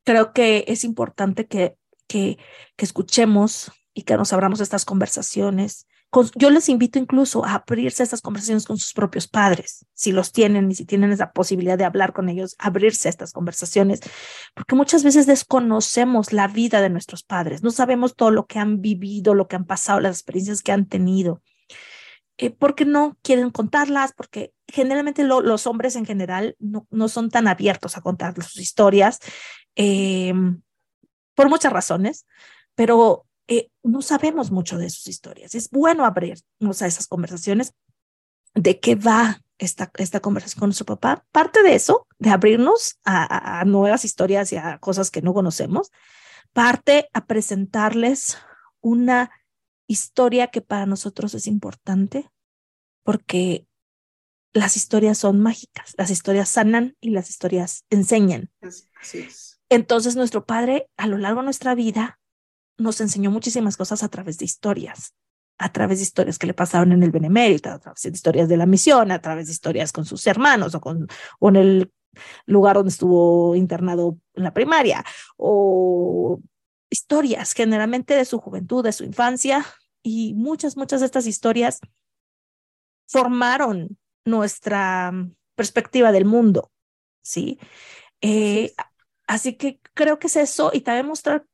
creo que es importante que, que, que escuchemos y que nos abramos estas conversaciones. Con, yo les invito incluso a abrirse a estas conversaciones con sus propios padres, si los tienen y si tienen esa posibilidad de hablar con ellos, abrirse a estas conversaciones, porque muchas veces desconocemos la vida de nuestros padres, no sabemos todo lo que han vivido, lo que han pasado, las experiencias que han tenido. Eh, porque no quieren contarlas, porque generalmente lo, los hombres en general no, no, son tan abiertos a contar sus historias, eh, por muchas razones, pero eh, no sabemos mucho de sus historias. Es bueno abrirnos a esas conversaciones de qué va esta, esta conversación con nuestro papá. Parte de eso, de abrirnos a, a nuevas historias y a cosas que no conocemos, parte a presentarles una historia que para nosotros es importante porque las historias son mágicas, las historias sanan y las historias enseñan. Así es. Entonces nuestro padre a lo largo de nuestra vida nos enseñó muchísimas cosas a través de historias, a través de historias que le pasaron en el Benemérito, a través de historias de la misión, a través de historias con sus hermanos o, con, o en el lugar donde estuvo internado en la primaria, o historias generalmente de su juventud, de su infancia, y muchas, muchas de estas historias formaron nuestra perspectiva del mundo, ¿sí? Eh, así que creo que es eso y también mostrar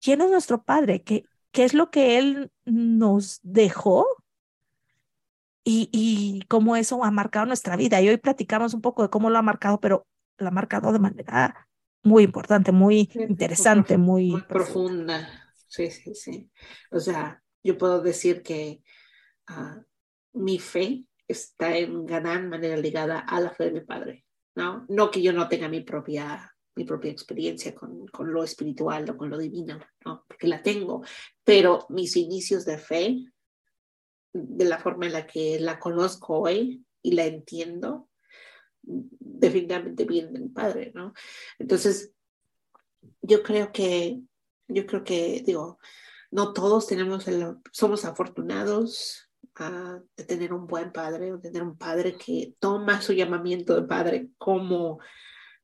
quién es nuestro padre, qué, qué es lo que él nos dejó y, y cómo eso ha marcado nuestra vida. Y hoy platicamos un poco de cómo lo ha marcado, pero lo ha marcado de manera muy importante, muy interesante, muy, muy profunda. Sí, sí, sí. O sea, yo puedo decir que uh, mi fe está en gran manera ligada a la fe de mi padre, ¿no? No que yo no tenga mi propia, mi propia experiencia con, con lo espiritual o con lo divino, ¿no? Porque la tengo, pero mis inicios de fe, de la forma en la que la conozco hoy y la entiendo, definitivamente vienen de mi padre, ¿no? Entonces, yo creo que, yo creo que, digo, no todos tenemos el, somos afortunados uh, de tener un buen padre, de tener un padre que toma su llamamiento de padre como,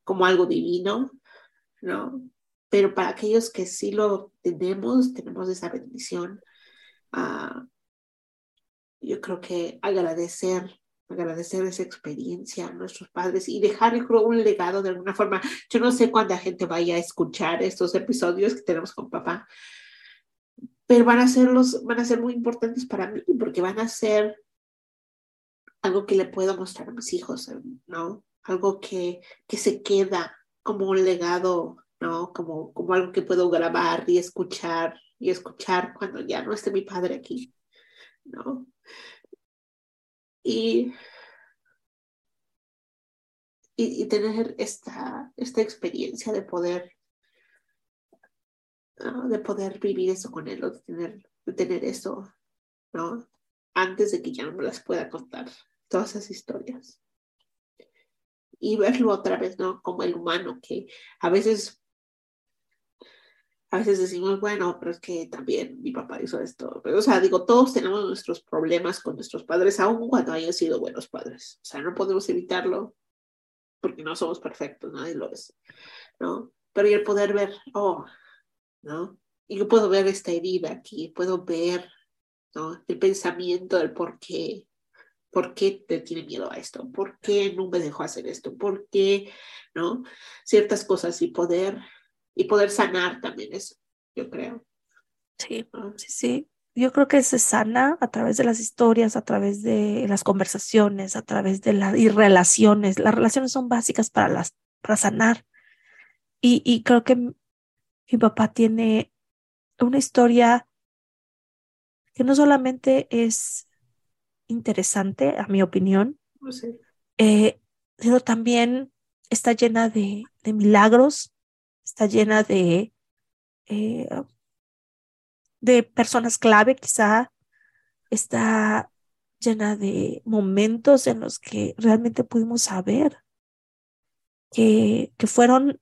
como algo divino, ¿no? Pero para aquellos que sí lo tenemos, tenemos esa bendición, uh, yo creo que agradecer agradecer esa experiencia a nuestros padres y dejar un legado de alguna forma. Yo no sé cuánta gente vaya a escuchar estos episodios que tenemos con papá, pero van a ser los, van a ser muy importantes para mí porque van a ser algo que le puedo mostrar a mis hijos, ¿no? Algo que, que se queda como un legado, ¿no? Como, como algo que puedo grabar y escuchar y escuchar cuando ya no esté mi padre aquí, ¿no? Y, y, tener esta, esta experiencia de poder de poder vivir eso con él o de tener, de tener eso, ¿no? Antes de que ya no me las pueda contar, todas esas historias. Y verlo otra vez, ¿no? Como el humano, que a veces, a veces decimos, bueno, pero es que también mi papá hizo esto. Pero, o sea, digo, todos tenemos nuestros problemas con nuestros padres, aun cuando hayan sido buenos padres. O sea, no podemos evitarlo porque no somos perfectos, nadie lo es, ¿no? Pero y el poder ver, oh, ¿no? Y yo puedo ver esta herida aquí, puedo ver, ¿no? El pensamiento del por qué, por qué te tiene miedo a esto, por qué no me dejó hacer esto, por qué, ¿no? Ciertas cosas y poder, y poder sanar también eso, yo creo. Sí, sí, sí. Yo creo que se sana a través de las historias, a través de las conversaciones, a través de las y relaciones. Las relaciones son básicas para, las, para sanar. Y, y creo que mi papá tiene una historia que no solamente es interesante, a mi opinión, pues eh, sino también está llena de, de milagros, está llena de, eh, de personas clave, quizá. Está llena de momentos en los que realmente pudimos saber que, que fueron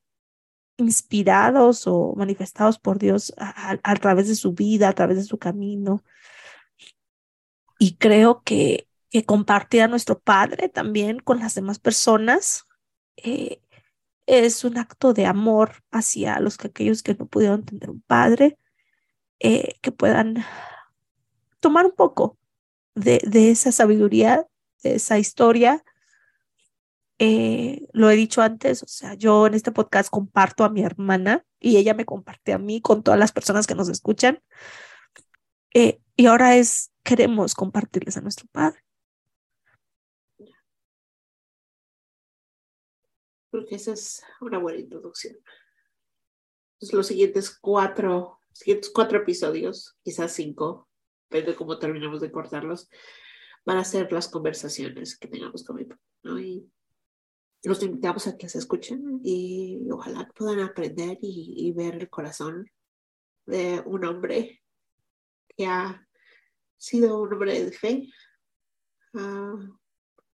inspirados o manifestados por Dios a, a, través de su vida, a través de su camino. Y creo que, compartir a nuestro Padre también con las demás personas eh, es un acto de amor hacia los que aquellos que no pudieron tener un Padre, eh, que puedan tomar un poco de, de esa sabiduría, de esa historia eh, lo he dicho antes, o sea, yo en este podcast comparto a mi hermana y ella me comparte a mí con todas las personas que nos escuchan. Eh, y ahora es, queremos compartirles a nuestro Padre. Creo esa es una buena introducción. Entonces, los siguientes cuatro siguientes cuatro episodios, quizás cinco, depende de cómo terminamos de cortarlos, van a ser las conversaciones que tengamos con mi papá. Y los invitamos a que se escuchen y ojalá puedan aprender y, ver el corazón de un hombre que ha sido un hombre de fe, uh,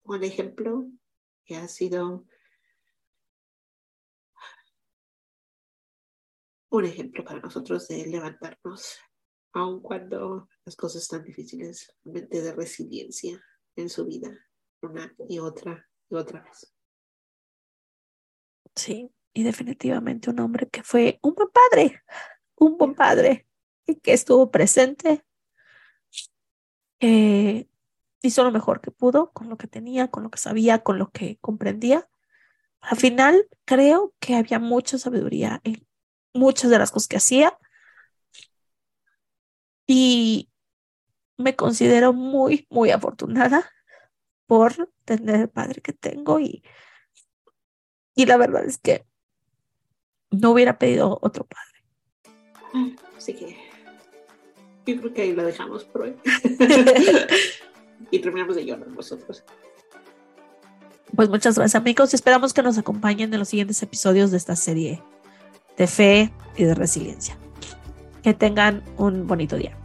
un ejemplo, que ha sido un ejemplo para nosotros de levantarnos, aun cuando las cosas están difíciles, mente de resiliencia en su vida, una y otra y otra vez. Sí, y definitivamente un hombre que fue un buen padre, un buen padre, y que estuvo presente, que hizo lo mejor que pudo con lo que tenía, con lo que sabía, con lo que comprendía. Al final, creo que había mucha sabiduría en muchas de las cosas que hacía. Y me considero muy, muy afortunada por tener el padre que tengo y, y la verdad es que no hubiera pedido otro padre. Así que yo creo que ahí lo dejamos por hoy. y terminamos de llorar nosotros. Pues muchas gracias amigos y esperamos que nos acompañen en los siguientes episodios de esta serie de fe y de resiliencia. Que tengan un bonito día.